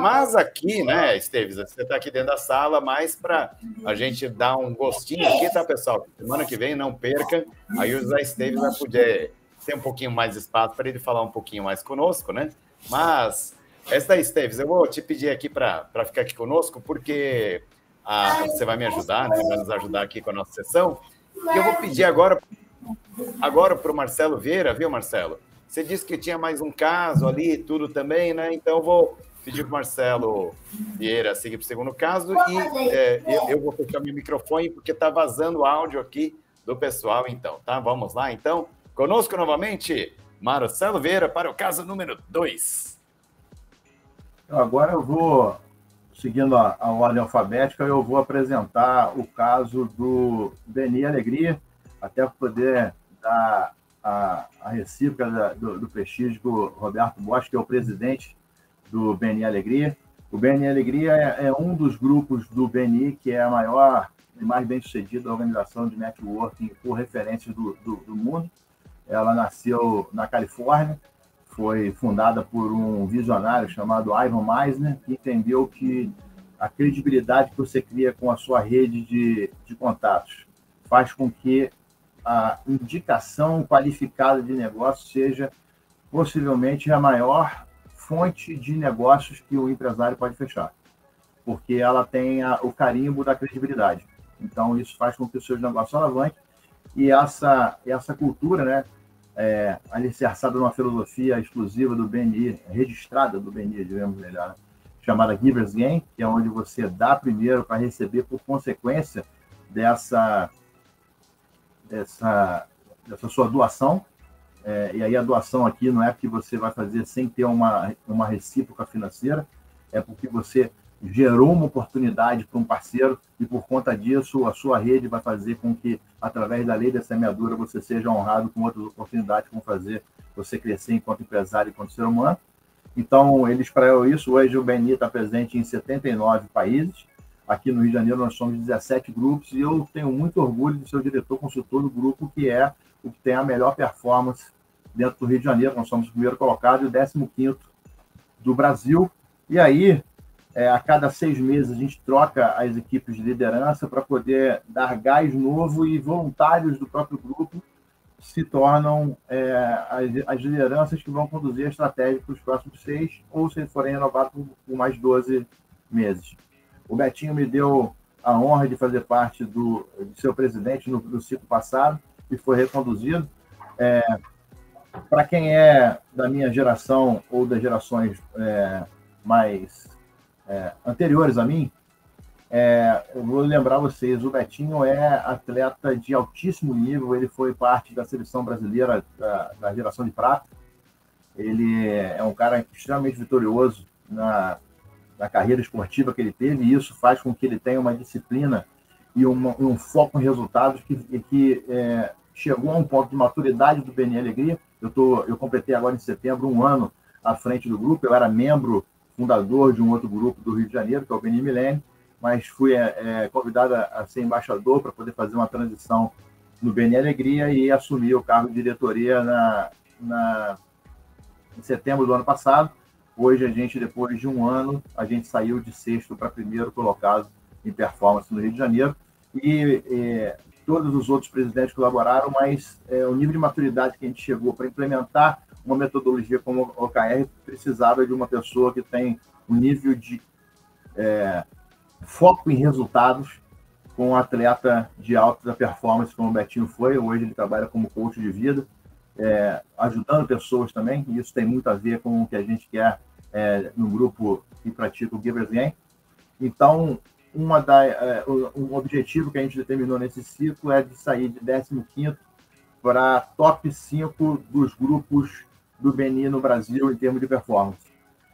Mas aqui, né, Esteves, você está aqui dentro da sala, mais para a gente dar um gostinho aqui, tá, pessoal? Semana que vem, não perca, aí o José Esteves vai poder ter um pouquinho mais de espaço para ele falar um pouquinho mais conosco, né? Mas, essa daí, Esteves, eu vou te pedir aqui para ficar aqui conosco, porque ah, você vai me ajudar, né? Vai nos ajudar aqui com a nossa sessão. E eu vou pedir agora, agora para o Marcelo Vieira, viu, Marcelo? Você disse que tinha mais um caso ali, tudo também, né? Então eu vou pedir para o Marcelo Vieira seguir para o segundo caso e é, eu, eu, vou fechar meu microfone porque está vazando o áudio aqui do pessoal, então, tá? Vamos lá, então. Conosco novamente, Marcelo Vieira para o caso número 2. Agora eu vou seguindo a, a, ordem alfabética, eu vou apresentar o caso do Beni Alegria, até poder dar a, a recíproca da, do, do prestígio do Roberto Bosch, que é o presidente do Beni Alegria. O Beni Alegria é, é, um dos grupos do Beni, que é a maior e mais bem-sucedida organização de networking por referências do, do, do mundo. Ela nasceu na Califórnia, foi fundada por um visionário chamado Ivan Meisner, que entendeu que a credibilidade que você cria com a sua rede de, de contatos faz com que a indicação qualificada de negócio seja possivelmente a maior fonte de negócios que o empresário pode fechar, porque ela tem a, o carimbo da credibilidade. Então, isso faz com que os seus negócios alavanquem e essa, essa cultura, né, é, alicerçada numa filosofia exclusiva do BNI, registrada do BNI, digamos melhor, chamada Giver's Game, que é onde você dá primeiro para receber por consequência dessa, dessa, dessa sua doação. É, e aí a doação aqui não é que você vai fazer sem ter uma, uma recíproca financeira, é porque você gerou uma oportunidade para um parceiro e por conta disso a sua rede vai fazer com que através da lei da semeadura você seja honrado com outras oportunidades vão fazer você crescer enquanto empresário enquanto ser humano. Então, eles para isso, hoje o BNI está presente em 79 países. Aqui no Rio de Janeiro nós somos 17 grupos e eu tenho muito orgulho de ser o diretor consultor do grupo que é o que tem a melhor performance dentro do Rio de Janeiro. Nós somos o primeiro colocado e o 15 do Brasil. E aí, é, a cada seis meses, a gente troca as equipes de liderança para poder dar gás novo e voluntários do próprio grupo se tornam é, as, as, lideranças que vão conduzir a estratégia para os próximos seis, ou se forem renovados por, por, mais 12 meses. O Betinho me deu a honra de fazer parte do de ser presidente no, no ciclo passado e foi reconduzido. É, para quem é da minha geração ou das gerações é, mais é, anteriores a mim, é, eu vou lembrar vocês, o Betinho é atleta de altíssimo nível, ele foi parte da seleção brasileira da, da geração de prata. Ele é um cara extremamente vitorioso na, na carreira esportiva que ele teve, e isso faz com que ele tenha uma disciplina e uma, um foco em resultados que, que é, chegou a um ponto de maturidade do BNL Alegria. Eu, tô, eu completei agora em setembro um ano à frente do grupo, eu era membro fundador de um outro grupo do Rio de Janeiro, que é o Beni Milênio, mas fui é, é convidado a, ser embaixador para poder fazer uma transição no Beni Alegria e assumir o cargo de diretoria na, na, em setembro do ano passado. Hoje, a gente, depois de um ano, a gente saiu de sexto para primeiro colocado em performance no Rio de Janeiro. E, e todos os outros presidentes colaboraram, mas é, o nível de maturidade que a gente chegou para implementar uma metodologia como o OKR precisava de uma pessoa que tem um nível de é, foco em resultados com um atleta de alta performance, como o Betinho foi. Hoje ele trabalha como coach de vida, é, ajudando pessoas também, e isso tem muito a ver com o que a gente quer é, no grupo que pratica o Givers Game. Então, uma da, é, um objetivo que a gente determinou nesse ciclo é de sair de 15 para top 5 dos grupos do Beni no Brasil em termos de performance.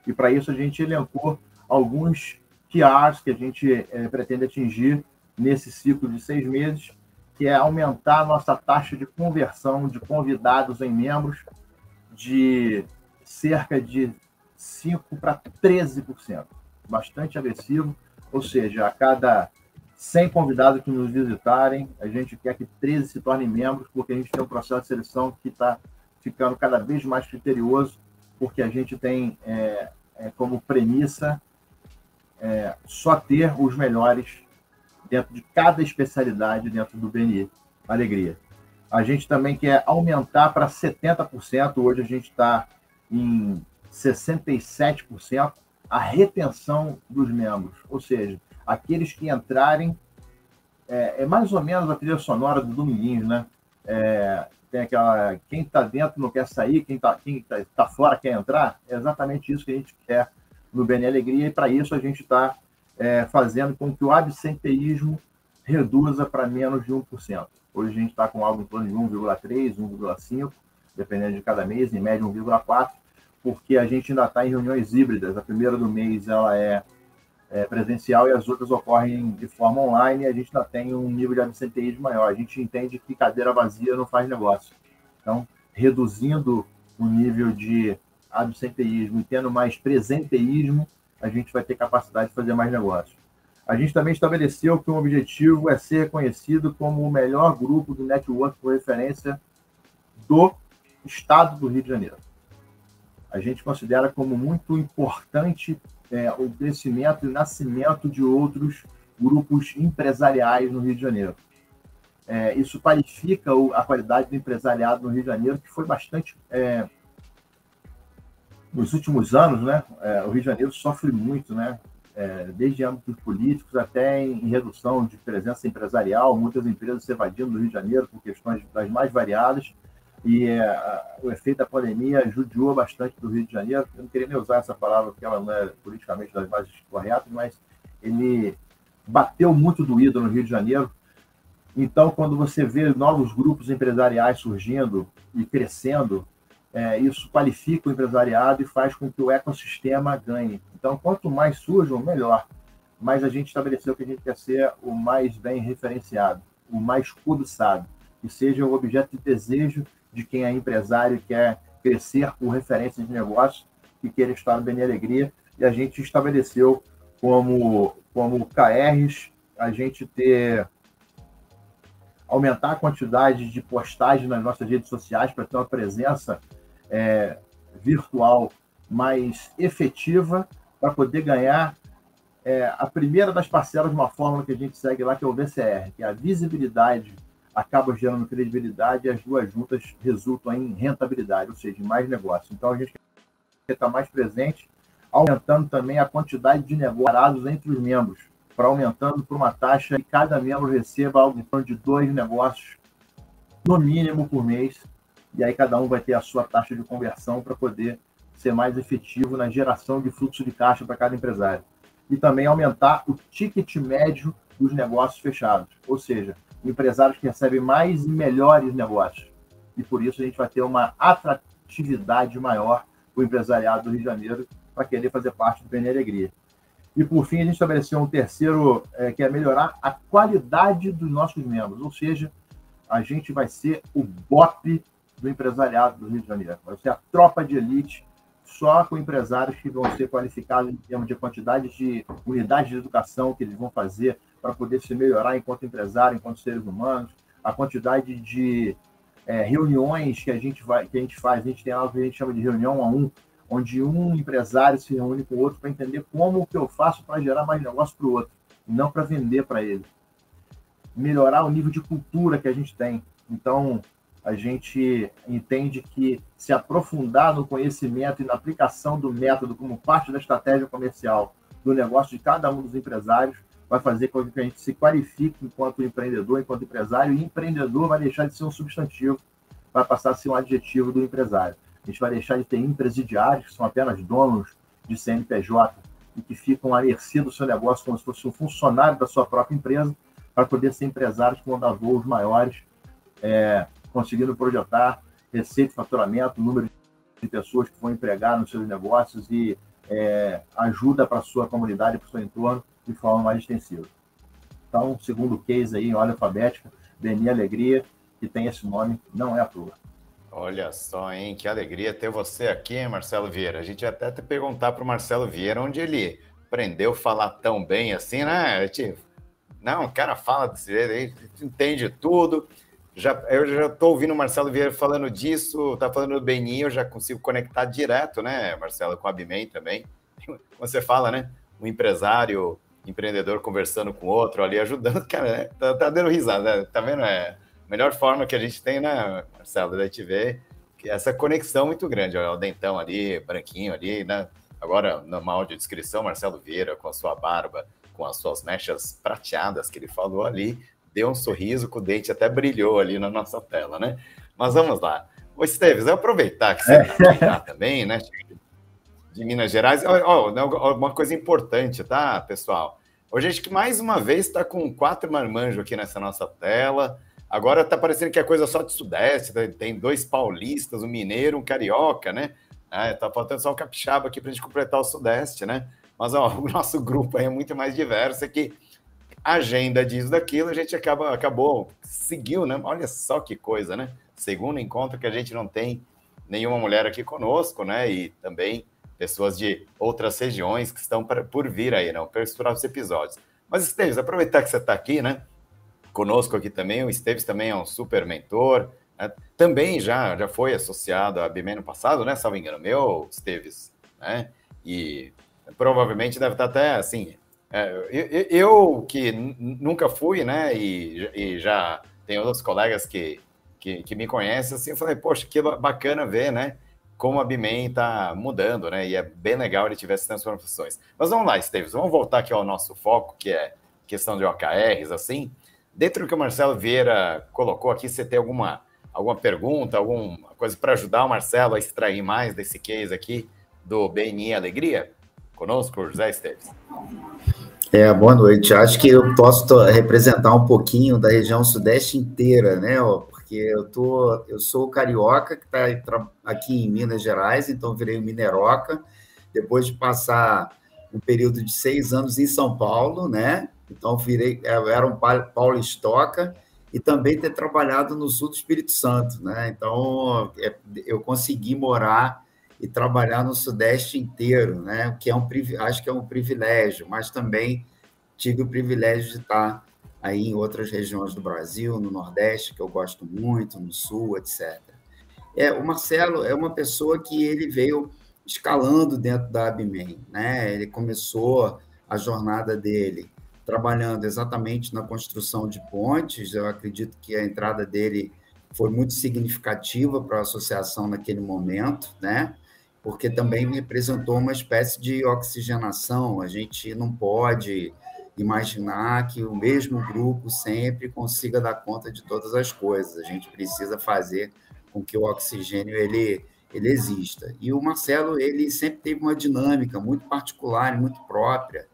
E para isso a gente elencou alguns PRs que a gente é, pretende atingir nesse ciclo de seis meses, que é aumentar a nossa taxa de conversão de convidados em membros de cerca de 5 para 13%. Bastante agressivo, ou seja, a cada 100 convidados que nos visitarem, a gente quer que 13 se tornem membros, porque a gente tem um processo de seleção que está ficando cada vez mais criterioso, porque a gente tem é, é, como premissa é, só ter os melhores dentro de cada especialidade dentro do BNI. Alegria. A gente também quer aumentar para 70%, hoje a gente está em 67%, a retenção dos membros, ou seja, aqueles que entrarem, é, é mais ou menos a trilha sonora do Dominguinhos, né? É, tem aquela quem está dentro não quer sair, quem está quem tá, tá, fora quer entrar. É exatamente isso que a gente quer no BN Alegria, e para isso a gente está é, fazendo com que o absenteísmo reduza para menos de 1%. Hoje a gente está com algo em torno de 1,3%, 1,5%, dependendo de cada mês, em média 1,4%, porque a gente ainda está em reuniões híbridas. A primeira do mês ela é, é, presencial e as outras ocorrem de forma online a gente ainda tem um nível de absenteísmo maior. A gente entende que cadeira vazia não faz negócio. Então, reduzindo o nível de absenteísmo e tendo mais presenteísmo, a gente vai ter capacidade de fazer mais negócios. A gente também estabeleceu que o objetivo é ser reconhecido como o melhor grupo do network por referência do estado do Rio de Janeiro. A gente considera como muito importante é, o crescimento e nascimento de outros grupos empresariais no Rio de Janeiro. É, isso qualifica a qualidade do empresariado no Rio de Janeiro, que foi bastante é, nos últimos anos, né, é, o Rio de Janeiro sofre muito, né, é, desde âmbitos políticos até em, em, redução de presença empresarial, muitas empresas se evadindo do Rio de Janeiro por questões das mais variadas, e é, o efeito da pandemia judiou bastante do Rio de Janeiro. Eu não queria nem usar essa palavra porque ela não é politicamente das mais corretas, mas ele bateu muito doído no Rio de Janeiro. Então, quando você vê novos grupos empresariais surgindo e crescendo, é, isso qualifica o empresariado e faz com que o ecossistema ganhe. Então, quanto mais surjam, melhor. Mas a gente estabeleceu que a gente quer ser o mais bem referenciado, o mais cobiçado, que seja o objeto de desejo de quem é empresário e quer crescer por referência de negócio, que queira estar no Bem Alegria. E a gente estabeleceu como, como KRs a gente ter aumentar a quantidade de postagens nas nossas redes sociais para ter uma presença é, virtual mais efetiva para poder ganhar é, a primeira das parcelas de uma fórmula que a gente segue lá, que é o VCR, que é a visibilidade acaba gerando credibilidade e as duas juntas resultam em rentabilidade, ou seja, em mais negócio. Então a gente quer estar mais presente, aumentando também a quantidade de negócios entre os membros, para aumentando por uma taxa que cada membro receba algo em torno de dois negócios, no mínimo por mês, e aí cada um vai ter a sua taxa de conversão para poder ser mais efetivo na geração de fluxo de caixa para cada empresário. E também aumentar o ticket médio dos negócios fechados, ou seja, empresários que recebem mais e melhores negócios. E por isso a gente vai ter uma atratividade maior para o empresariado do Rio de Janeiro para querer fazer parte do PN Alegria. E por fim, a gente estabeleceu um terceiro, é, que é melhorar a qualidade dos nossos membros, ou seja, a gente vai ser o BOP do empresariado do Rio de Janeiro. Vai ser a tropa de elite só com empresários que vão ser qualificados em termos de quantidade de unidades de educação que eles vão fazer para poder se melhorar enquanto empresário, enquanto seres humanos, a quantidade de é, reuniões que a gente vai, que a gente faz, a gente tem algo que a gente chama de reunião a um, onde um empresário se reúne com o outro para entender como que eu faço para gerar mais negócio para o outro, não para vender para ele. Melhorar o nível de cultura que a gente tem. Então, a gente entende que se aprofundar no conhecimento e na aplicação do método como parte da estratégia comercial do negócio de cada um dos empresários vai fazer com que a gente se qualifique enquanto empreendedor, enquanto empresário, e empreendedor vai deixar de ser um substantivo, vai passar a ser um adjetivo do empresário. A gente vai deixar de ter empresidiários, que são apenas donos de CNPJ e que ficam à mercê do seu negócio como se fosse um funcionário da sua própria empresa, para poder ser empresários que vão dar voos maiores é, conseguindo projetar receita faturamento, número de pessoas que vão empregar nos seus negócios e é, ajuda para a sua comunidade, para o seu entorno, de forma mais extensiva. Então, segundo case aí, em ordem alfabética, Beni Alegria, que tem esse nome, não é à toa. Olha só, hein? Que alegria ter você aqui, Marcelo Vieira. A gente até te perguntar para o Marcelo Vieira onde ele aprendeu a falar tão bem assim, né? Tipo, não, o cara fala desse jeito, entende tudo. Já, eu já estou ouvindo o Marcelo Vieira falando disso, tá falando do Beninho, eu já consigo conectar direto, né, Marcelo, com a Abimem também. Você fala, né? Um empresário, empreendedor conversando com outro ali, ajudando, cara, né? tá, tá dando risada, né? tá vendo? É a melhor forma que a gente tem, né, Marcelo, da gente ver essa conexão muito grande, olha, o dentão ali, branquinho ali, né? Agora, numa audiodescrição, Marcelo Vieira com a sua barba, com as suas mechas prateadas que ele falou ali, deu um sorriso, com o dente até brilhou ali na nossa tela, né? Mas vamos lá. Ô, Esteves, eu aproveitar que você está também, né? De Minas Gerais. Oh, oh, uma coisa importante, tá, pessoal? Hoje a gente mais uma vez está com quatro marmanjos aqui nessa nossa tela. Agora está parecendo que é coisa só de Sudeste, né? tem dois paulistas, um mineiro, um carioca, né? É, tá faltando só o capixaba aqui para a gente completar o Sudeste, né? Mas ó, o nosso grupo é muito mais diverso aqui agenda disso, daquilo, a gente acaba, acabou, seguiu, né? Olha só que coisa, né? Segundo encontro que a gente não tem nenhuma mulher aqui conosco, né? E também pessoas de outras regiões que estão pra, por vir aí, não? Para os próximos episódios. Mas, Esteves, aproveitar que você está aqui, né? Conosco aqui também, o Esteves também é um super mentor, né? também já, já foi associado à BIME no passado, né? Salvo engano meu, Esteves, né? E provavelmente deve estar até, assim, é, eu, eu, que nunca fui, né, e, e, já tem outros colegas que, que, que, me conhecem, assim, eu falei, poxa, que bacana ver, né, como a Bimen está mudando, né, e é bem legal ele tiver essas transformações. Mas vamos lá, Esteves, vamos voltar aqui ao nosso foco, que é questão de OKRs, assim. Dentro do que o Marcelo Vieira colocou aqui, você tem alguma, alguma pergunta, alguma coisa para ajudar o Marcelo a extrair mais desse case aqui do BNI Alegria? Conosco, José Esteves. É, boa noite. Acho que eu posso representar um pouquinho da região sudeste inteira, né? Porque eu tô, eu sou carioca que está aqui em Minas Gerais, então virei mineroca. Depois de passar um período de seis anos em São Paulo, né? Então virei, era um paulistoca e também ter trabalhado no sul do Espírito Santo, né? Então é, eu consegui morar e trabalhar no Sudeste inteiro, né? Que é um acho que é um privilégio, mas também tive o privilégio de estar aí em outras regiões do Brasil, no Nordeste, que eu gosto muito, no Sul, etc. É, o Marcelo é uma pessoa que ele veio escalando dentro da Abimem, né? Ele começou a jornada dele trabalhando exatamente na construção de pontes. Eu acredito que a entrada dele foi muito significativa para a associação naquele momento, né? Porque também representou uma espécie de oxigenação. A gente não pode imaginar que o mesmo grupo sempre consiga dar conta de todas as coisas. A gente precisa fazer com que o oxigênio ele, ele exista. E o Marcelo ele sempre teve uma dinâmica muito particular e muito própria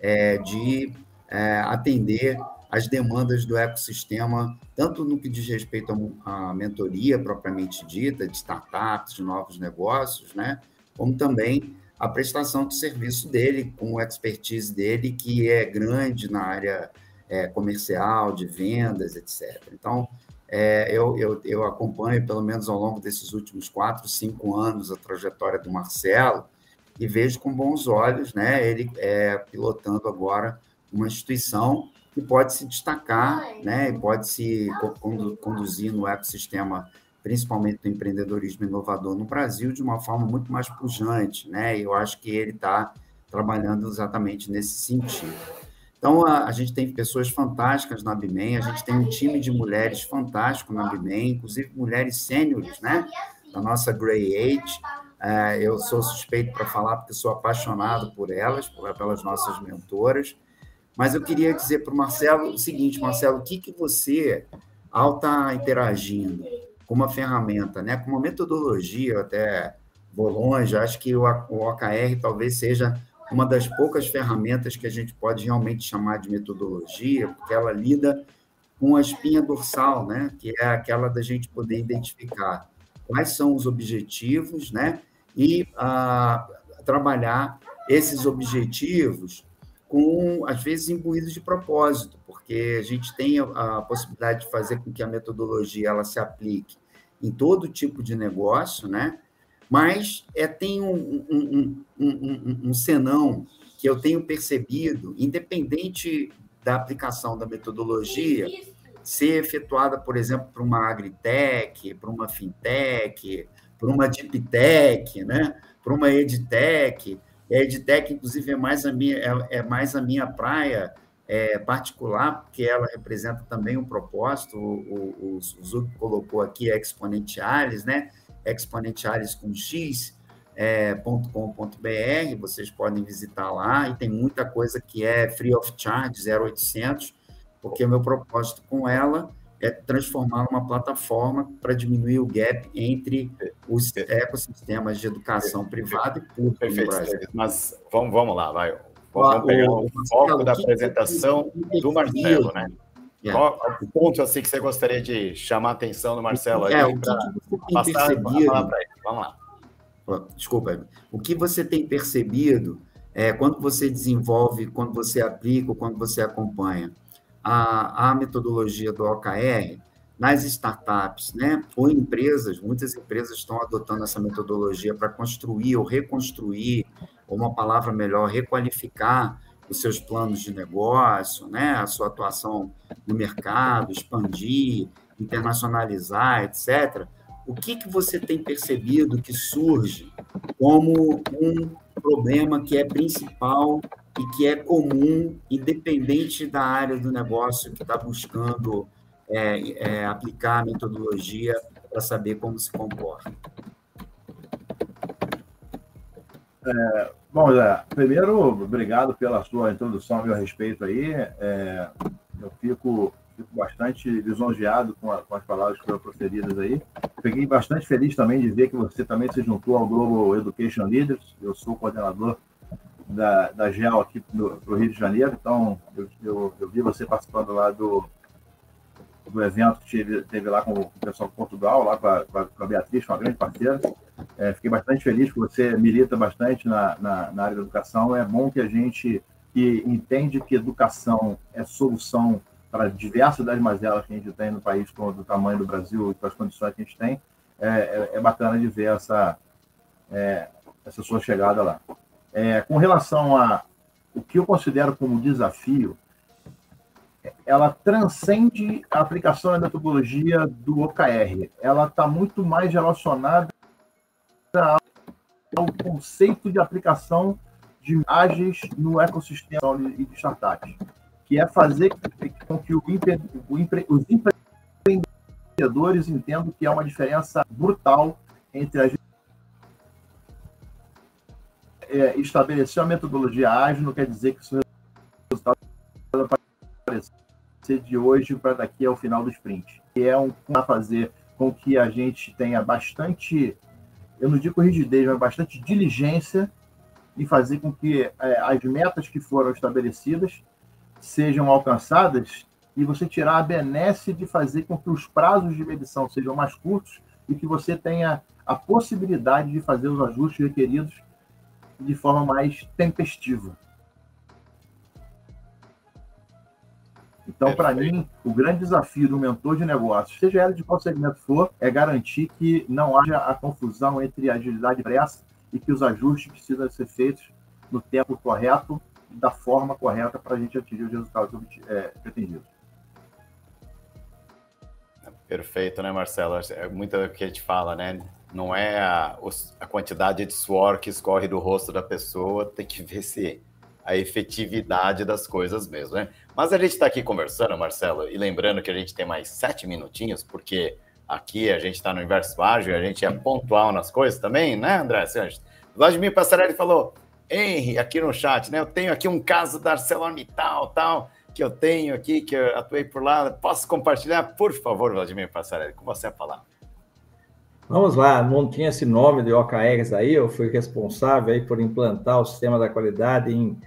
é, de é, atender as demandas do ecossistema, tanto no que diz respeito à mentoria propriamente dita, de startups, de novos negócios, né? como também a prestação de serviço dele, com a expertise dele, que é grande na área é, comercial, de vendas, etc. Então, é, eu, eu, eu, acompanho, pelo menos ao longo desses últimos quatro, cinco anos, a trajetória do Marcelo e vejo com bons olhos né, ele é, pilotando agora uma instituição que pode se destacar né, e pode se conduzir no ecossistema principalmente do empreendedorismo inovador no Brasil, de uma forma muito mais pujante, né? Eu acho que ele está trabalhando exatamente nesse sentido. Então, a, a, gente tem pessoas fantásticas na Bimem, a gente tem um time de mulheres fantástico na Bimem, inclusive mulheres sêniores, né? Da nossa Grey Age. É, eu sou suspeito para falar porque sou apaixonado por elas, por, pelas nossas mentoras. Mas eu queria dizer para o Marcelo o seguinte, Marcelo, o que, que você, ao estar tá interagindo, como uma ferramenta, né? como uma metodologia, até vou longe, acho que o OKR talvez seja uma das poucas ferramentas que a gente pode realmente chamar de metodologia, porque ela lida com a espinha dorsal, né? que é aquela da gente poder identificar quais são os objetivos né? e ah, trabalhar esses objetivos com, às vezes, imbuídos de propósito, porque a gente tem a, a possibilidade de fazer com que a metodologia ela se aplique em todo tipo de negócio, né? Mas é, tem um, um, um, um, senão que eu tenho percebido, independente da aplicação da metodologia, ser efetuada, por exemplo, para uma agritech, para uma fintech, para uma deep né? para uma edtech. A edtech, inclusive, é mais a minha, é, é mais a minha praia, é, particular, porque ela representa também um propósito, o, o, o Zuc colocou aqui Exponentialis, né? Exponentialis com X, é, .com.br, vocês podem visitar lá, e tem muita coisa que é free of charge, 0800, porque o meu propósito com ela é transformar numa plataforma para diminuir o gap entre os ecossistemas de educação privada e pública no Brasil. Mas vamos, vamos lá, vai. Vamos pegar o, foco da apresentação do Marcelo, né? É. Qual o ponto assim que você gostaria de chamar a atenção do Marcelo aí? É, o que, você tem percebido? Vamos lá. Desculpa. O que você tem percebido é, quando você desenvolve, quando você aplica, quando você acompanha a, a metodologia do OKR nas startups, né? Ou empresas, muitas empresas estão adotando essa metodologia para construir ou reconstruir ou uma palavra melhor, requalificar os seus planos de negócio, né? a sua atuação no mercado, expandir, internacionalizar, etc. O que, que você tem percebido que surge como um problema que é principal e que é comum, independente da área do negócio que está buscando é, é, aplicar a metodologia para saber como se comporta? É, Bom, Zé, primeiro, obrigado pela sua introdução a meu respeito aí. É, eu fico, fico, bastante lisonjeado com, a, com, as palavras que foram proferidas aí. Fiquei bastante feliz também de ver que você também se juntou ao Global Education Leaders. Eu sou coordenador da, da GEL aqui no, no Rio de Janeiro, então eu, eu, eu, vi você participando lá do, do evento que teve, lá com o pessoal de Portugal, lá com a, com a Beatriz, uma grande parceira. É, fiquei bastante feliz que você milita bastante na, na, na, área da educação. É bom que a gente que entende que educação é solução para diversas das mazelas que a gente tem no país, com do tamanho do Brasil e com as condições que a gente tem, é, é, é bacana de ver essa, é, essa sua chegada lá. É, com relação a o que eu considero como desafio, ela transcende a aplicação da metodologia do OKR. Ela está muito mais relacionada ao conceito de aplicação de ágeis no ecossistema de startups, que é fazer com que os empreendedores entendam que há uma diferença brutal entre as é, estabelecer uma metodologia ágil não quer dizer que o resultado aparecer de hoje para daqui ao final do sprint. E é um para fazer com que a gente tenha bastante, eu não digo rigidez, mas bastante diligência e fazer com que é, as metas que foram estabelecidas sejam alcançadas e você tirar a benesse de fazer com que os prazos de medição sejam mais curtos e que você tenha a possibilidade de fazer os ajustes requeridos de forma mais tempestiva. Então, para mim, o grande desafio do mentor de negócios, seja ele de qual segmento for, é garantir que não haja a confusão entre agilidade e pressa e que os ajustes precisam ser feitos no tempo correto e da forma correta para a gente atingir os resultados é, pretendidos. Perfeito, né, Marcelo? É muito o que a gente fala, né? Não é a, a quantidade de suor que escorre do rosto da pessoa, tem que ver se a efetividade das coisas mesmo, né? Mas a gente está aqui conversando, Marcelo, e lembrando que a gente tem mais sete minutinhos, porque Aqui a gente está no universo ágil, a gente é pontual nas coisas também, né, André Sanches? Vladimir Passarelli falou, Henry, aqui no chat, né? Eu tenho aqui um caso da ArcelorMittal, tal, que eu tenho aqui, que eu atuei por lá. Posso compartilhar? Por favor, Vladimir Passarelli, com você a falar. Vamos lá, não tinha esse nome de OKRs aí, eu fui responsável aí por implantar o sistema da qualidade em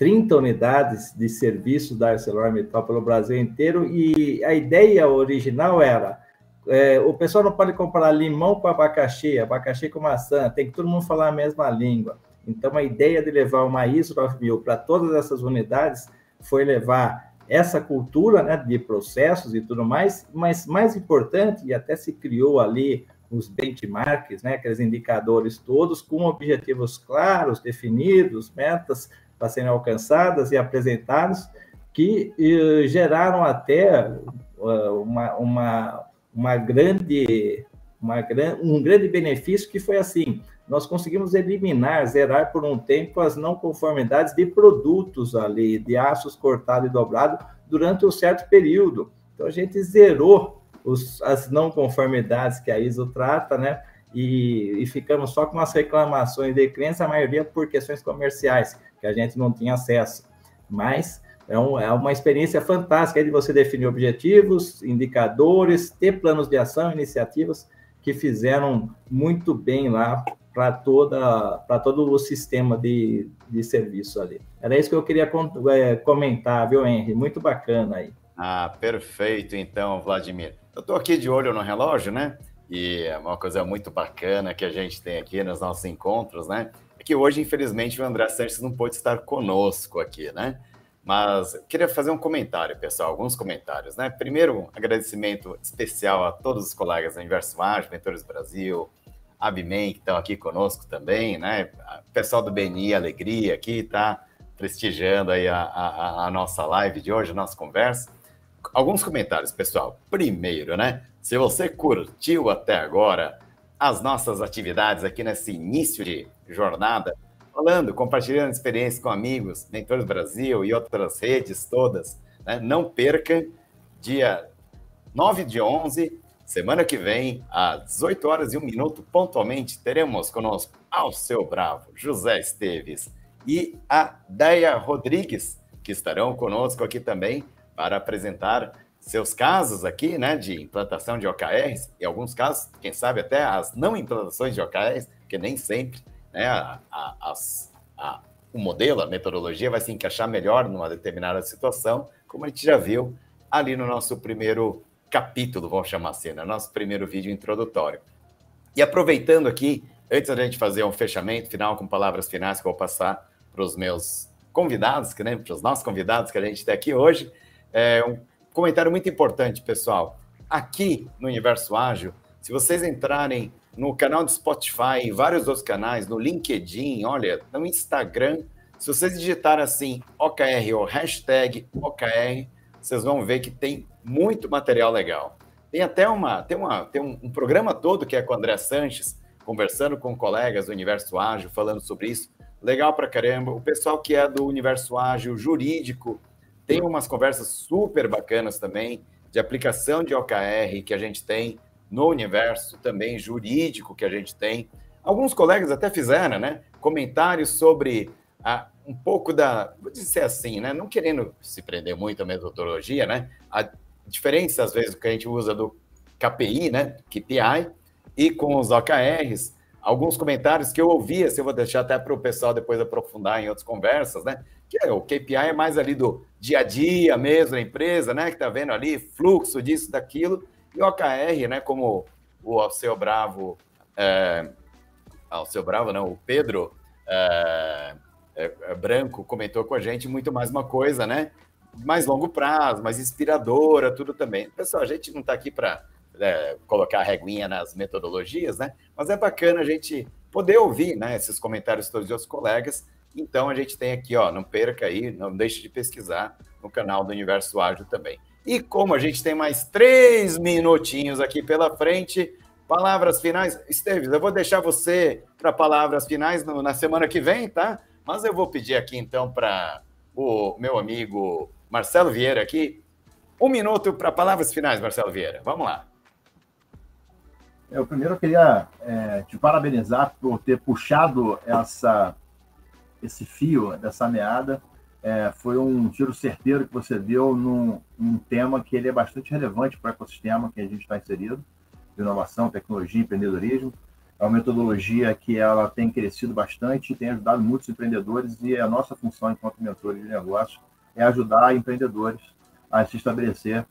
30 unidades de serviço da ArcelorMittal pelo Brasil inteiro, e a ideia original era é, o pessoal não pode comparar limão com abacaxi, abacaxi com maçã, tem que todo mundo falar a mesma língua. Então, a ideia de levar uma ISO 9000 para todas essas unidades foi levar essa cultura né, de processos e tudo mais, mas mais importante, e até se criou ali os benchmarks, né, aqueles indicadores todos com objetivos claros, definidos, metas para serem alcançadas e apresentadas, que geraram até uh, uma, uma, uma grande, uma, um grande benefício que foi assim: nós conseguimos eliminar, zerar por um tempo as não conformidades de produtos ali, de aços cortado e dobrado, durante um certo período. Então a gente zerou os, as não conformidades que a ISO trata, né? E, e, ficamos só com as reclamações de crença, a maioria por questões comerciais, que a gente não tinha acesso. Mas é, um, é uma experiência fantástica de você definir objetivos, indicadores, ter planos de ação, iniciativas que fizeram muito bem lá para toda para todo o sistema de, de serviço ali. Era isso que eu queria é, comentar, viu, Henry? Muito bacana aí. Ah, perfeito, então, Vladimir. Eu estou aqui de olho no relógio, né? E é uma coisa muito bacana que a gente tem aqui nos nossos encontros, né? Que hoje, infelizmente, o André Sanches não pôde estar conosco aqui, né? Mas queria fazer um comentário, pessoal, alguns comentários, né? Primeiro, um agradecimento especial a todos os colegas do Universo Ágil, Mentores Brasil, Abimem, que estão aqui conosco também, né? Pessoal do BNI Alegria aqui tá prestigiando aí a, a, a nossa live de hoje, a nossa conversa. Alguns comentários, pessoal. Primeiro, né? Se você curtiu até agora as nossas atividades aqui nesse início de jornada, falando, compartilhando experiências com amigos, Mentores Brasil e outras redes todas. Né? Não perca, dia 9 de 11, semana que vem, às 18 horas e 1 minuto, pontualmente, teremos conosco ao seu bravo José Esteves e a Deia Rodrigues, que estarão conosco aqui também para apresentar seus casos aqui, né, de implantação de OKRs, e alguns casos, quem sabe até as não implantações de OKRs, porque nem sempre né, a, a, a, o modelo, a metodologia vai se encaixar melhor numa determinada situação, como a gente já viu ali no nosso primeiro capítulo, vamos chamar assim, né? nosso primeiro vídeo introdutório. E aproveitando aqui, antes da gente fazer um fechamento final com palavras finais que eu vou passar para os meus convidados, né, para os nossos convidados que a gente tem aqui hoje, é um comentário muito importante, pessoal. Aqui no Universo Ágil, se vocês entrarem no canal do Spotify e vários outros canais, no LinkedIn, olha, no Instagram, se vocês digitarem assim OKR ou hashtag OKR, vocês vão ver que tem muito material legal. Tem até uma, tem uma, tem um, um programa todo que é com o André Sanches, conversando com colegas do Universo Ágil, falando sobre isso. Legal pra caramba. O pessoal que é do Universo Ágil jurídico tem umas conversas super bacanas também de aplicação de OKR que a gente tem no universo também jurídico que a gente tem. Alguns colegas até fizeram, né? Comentários sobre a, um pouco da, vou dizer assim, né? Não querendo se prender muito à metodologia, né? A diferença, às vezes, que a gente usa do KPI, né? KPI, e com os OKRs, alguns comentários que eu ouvi, assim, eu vou deixar até para o pessoal depois aprofundar em outras conversas, né? Que é, o KPI é mais ali do dia a dia mesmo da empresa, né? Que está vendo ali fluxo disso, daquilo, e o OKR, né? Como o Alceu Bravo, é, Alceu Bravo, não, o Pedro é, é, é, Branco comentou com a gente muito mais uma coisa, né? Mais longo prazo, mais inspiradora, tudo também. Pessoal, a gente não está aqui para é, colocar a reguinha nas metodologias, né? Mas é bacana a gente poder ouvir, né? Esses comentários todos dos colegas. Então a gente tem aqui, ó, não perca aí, não deixe de pesquisar no canal do Universo Ágil também. E como a gente tem mais três minutinhos aqui pela frente, palavras finais. Esteves, eu vou deixar você para palavras finais no, na semana que vem, tá? Mas eu vou pedir aqui então para o meu amigo Marcelo Vieira aqui. Um minuto para palavras finais, Marcelo Vieira. Vamos lá. Eu primeiro queria é, te parabenizar por ter puxado essa, esse fio dessa meada. É, foi um tiro certeiro que você deu num, num tema que ele é bastante relevante para o ecossistema que a gente está inserido, inovação, tecnologia, empreendedorismo. É uma metodologia que ela tem crescido bastante, tem ajudado muitos empreendedores e a nossa função enquanto mentores de negócio é ajudar empreendedores a se estabelecer,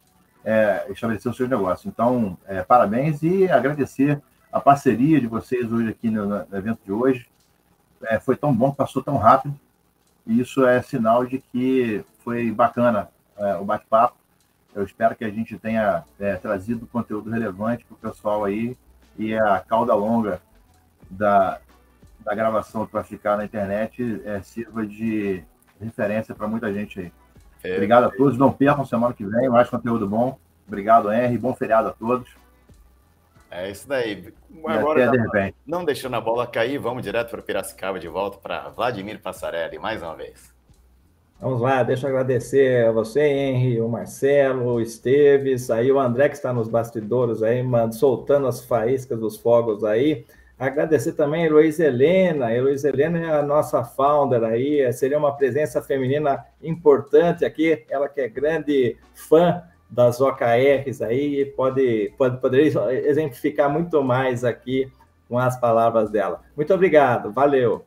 é, estabelecer os seus negócios. Então, é, parabéns e agradecer a parceria de vocês hoje aqui no, no evento de hoje. É, foi tão bom, passou tão rápido. E isso é sinal de que foi bacana é, o bate-papo. Eu espero que a gente tenha é, trazido conteúdo relevante para o pessoal aí e a cauda longa da, da gravação para ficar na internet é, sirva de referência para muita gente aí. É, Obrigado a todos. Não percam semana que vem, mais conteúdo bom. Obrigado, Henry. Bom feriado a todos. É isso daí. Agora, de não deixando a bola cair, vamos direto para Piracicaba de volta para Vladimir Passarelli, mais uma vez. Vamos lá, deixa eu agradecer a você, Henry, o Marcelo, o Esteves, aí o André que está nos bastidores aí, mano, soltando as faíscas dos fogos aí. Agradecer também a Heloísa Helena. A Heloísa Helena é a nossa founder aí, seria uma presença feminina importante aqui, ela que é grande fã das OKRs aí, pode, pode poderia exemplificar muito mais aqui com as palavras dela. Muito obrigado, valeu.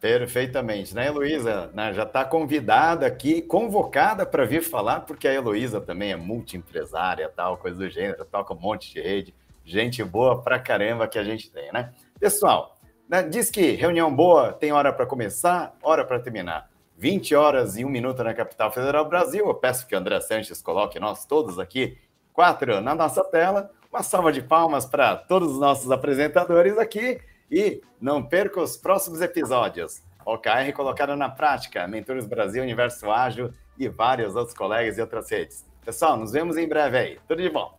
Perfeitamente, né, Heloísa? Né, já está convidada aqui, convocada para vir falar, porque a Heloísa também é multiempresária, tal, coisa do gênero, toca um monte de rede, gente boa pra caramba que a gente tem, né? Pessoal, né, diz que reunião boa tem hora para começar, hora para terminar. 20 horas e 1 minuto na capital federal Brasil. Eu peço que André Sanches coloque nós todos aqui, quatro na nossa tela. Uma salva de palmas para todos os nossos apresentadores aqui. E não perca os próximos episódios. OKR colocada na prática, Mentores Brasil, Universo Ágil e vários outros colegas e outras redes. Pessoal, nos vemos em breve aí. Tudo de bom.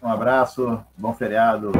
Um abraço, bom feriado.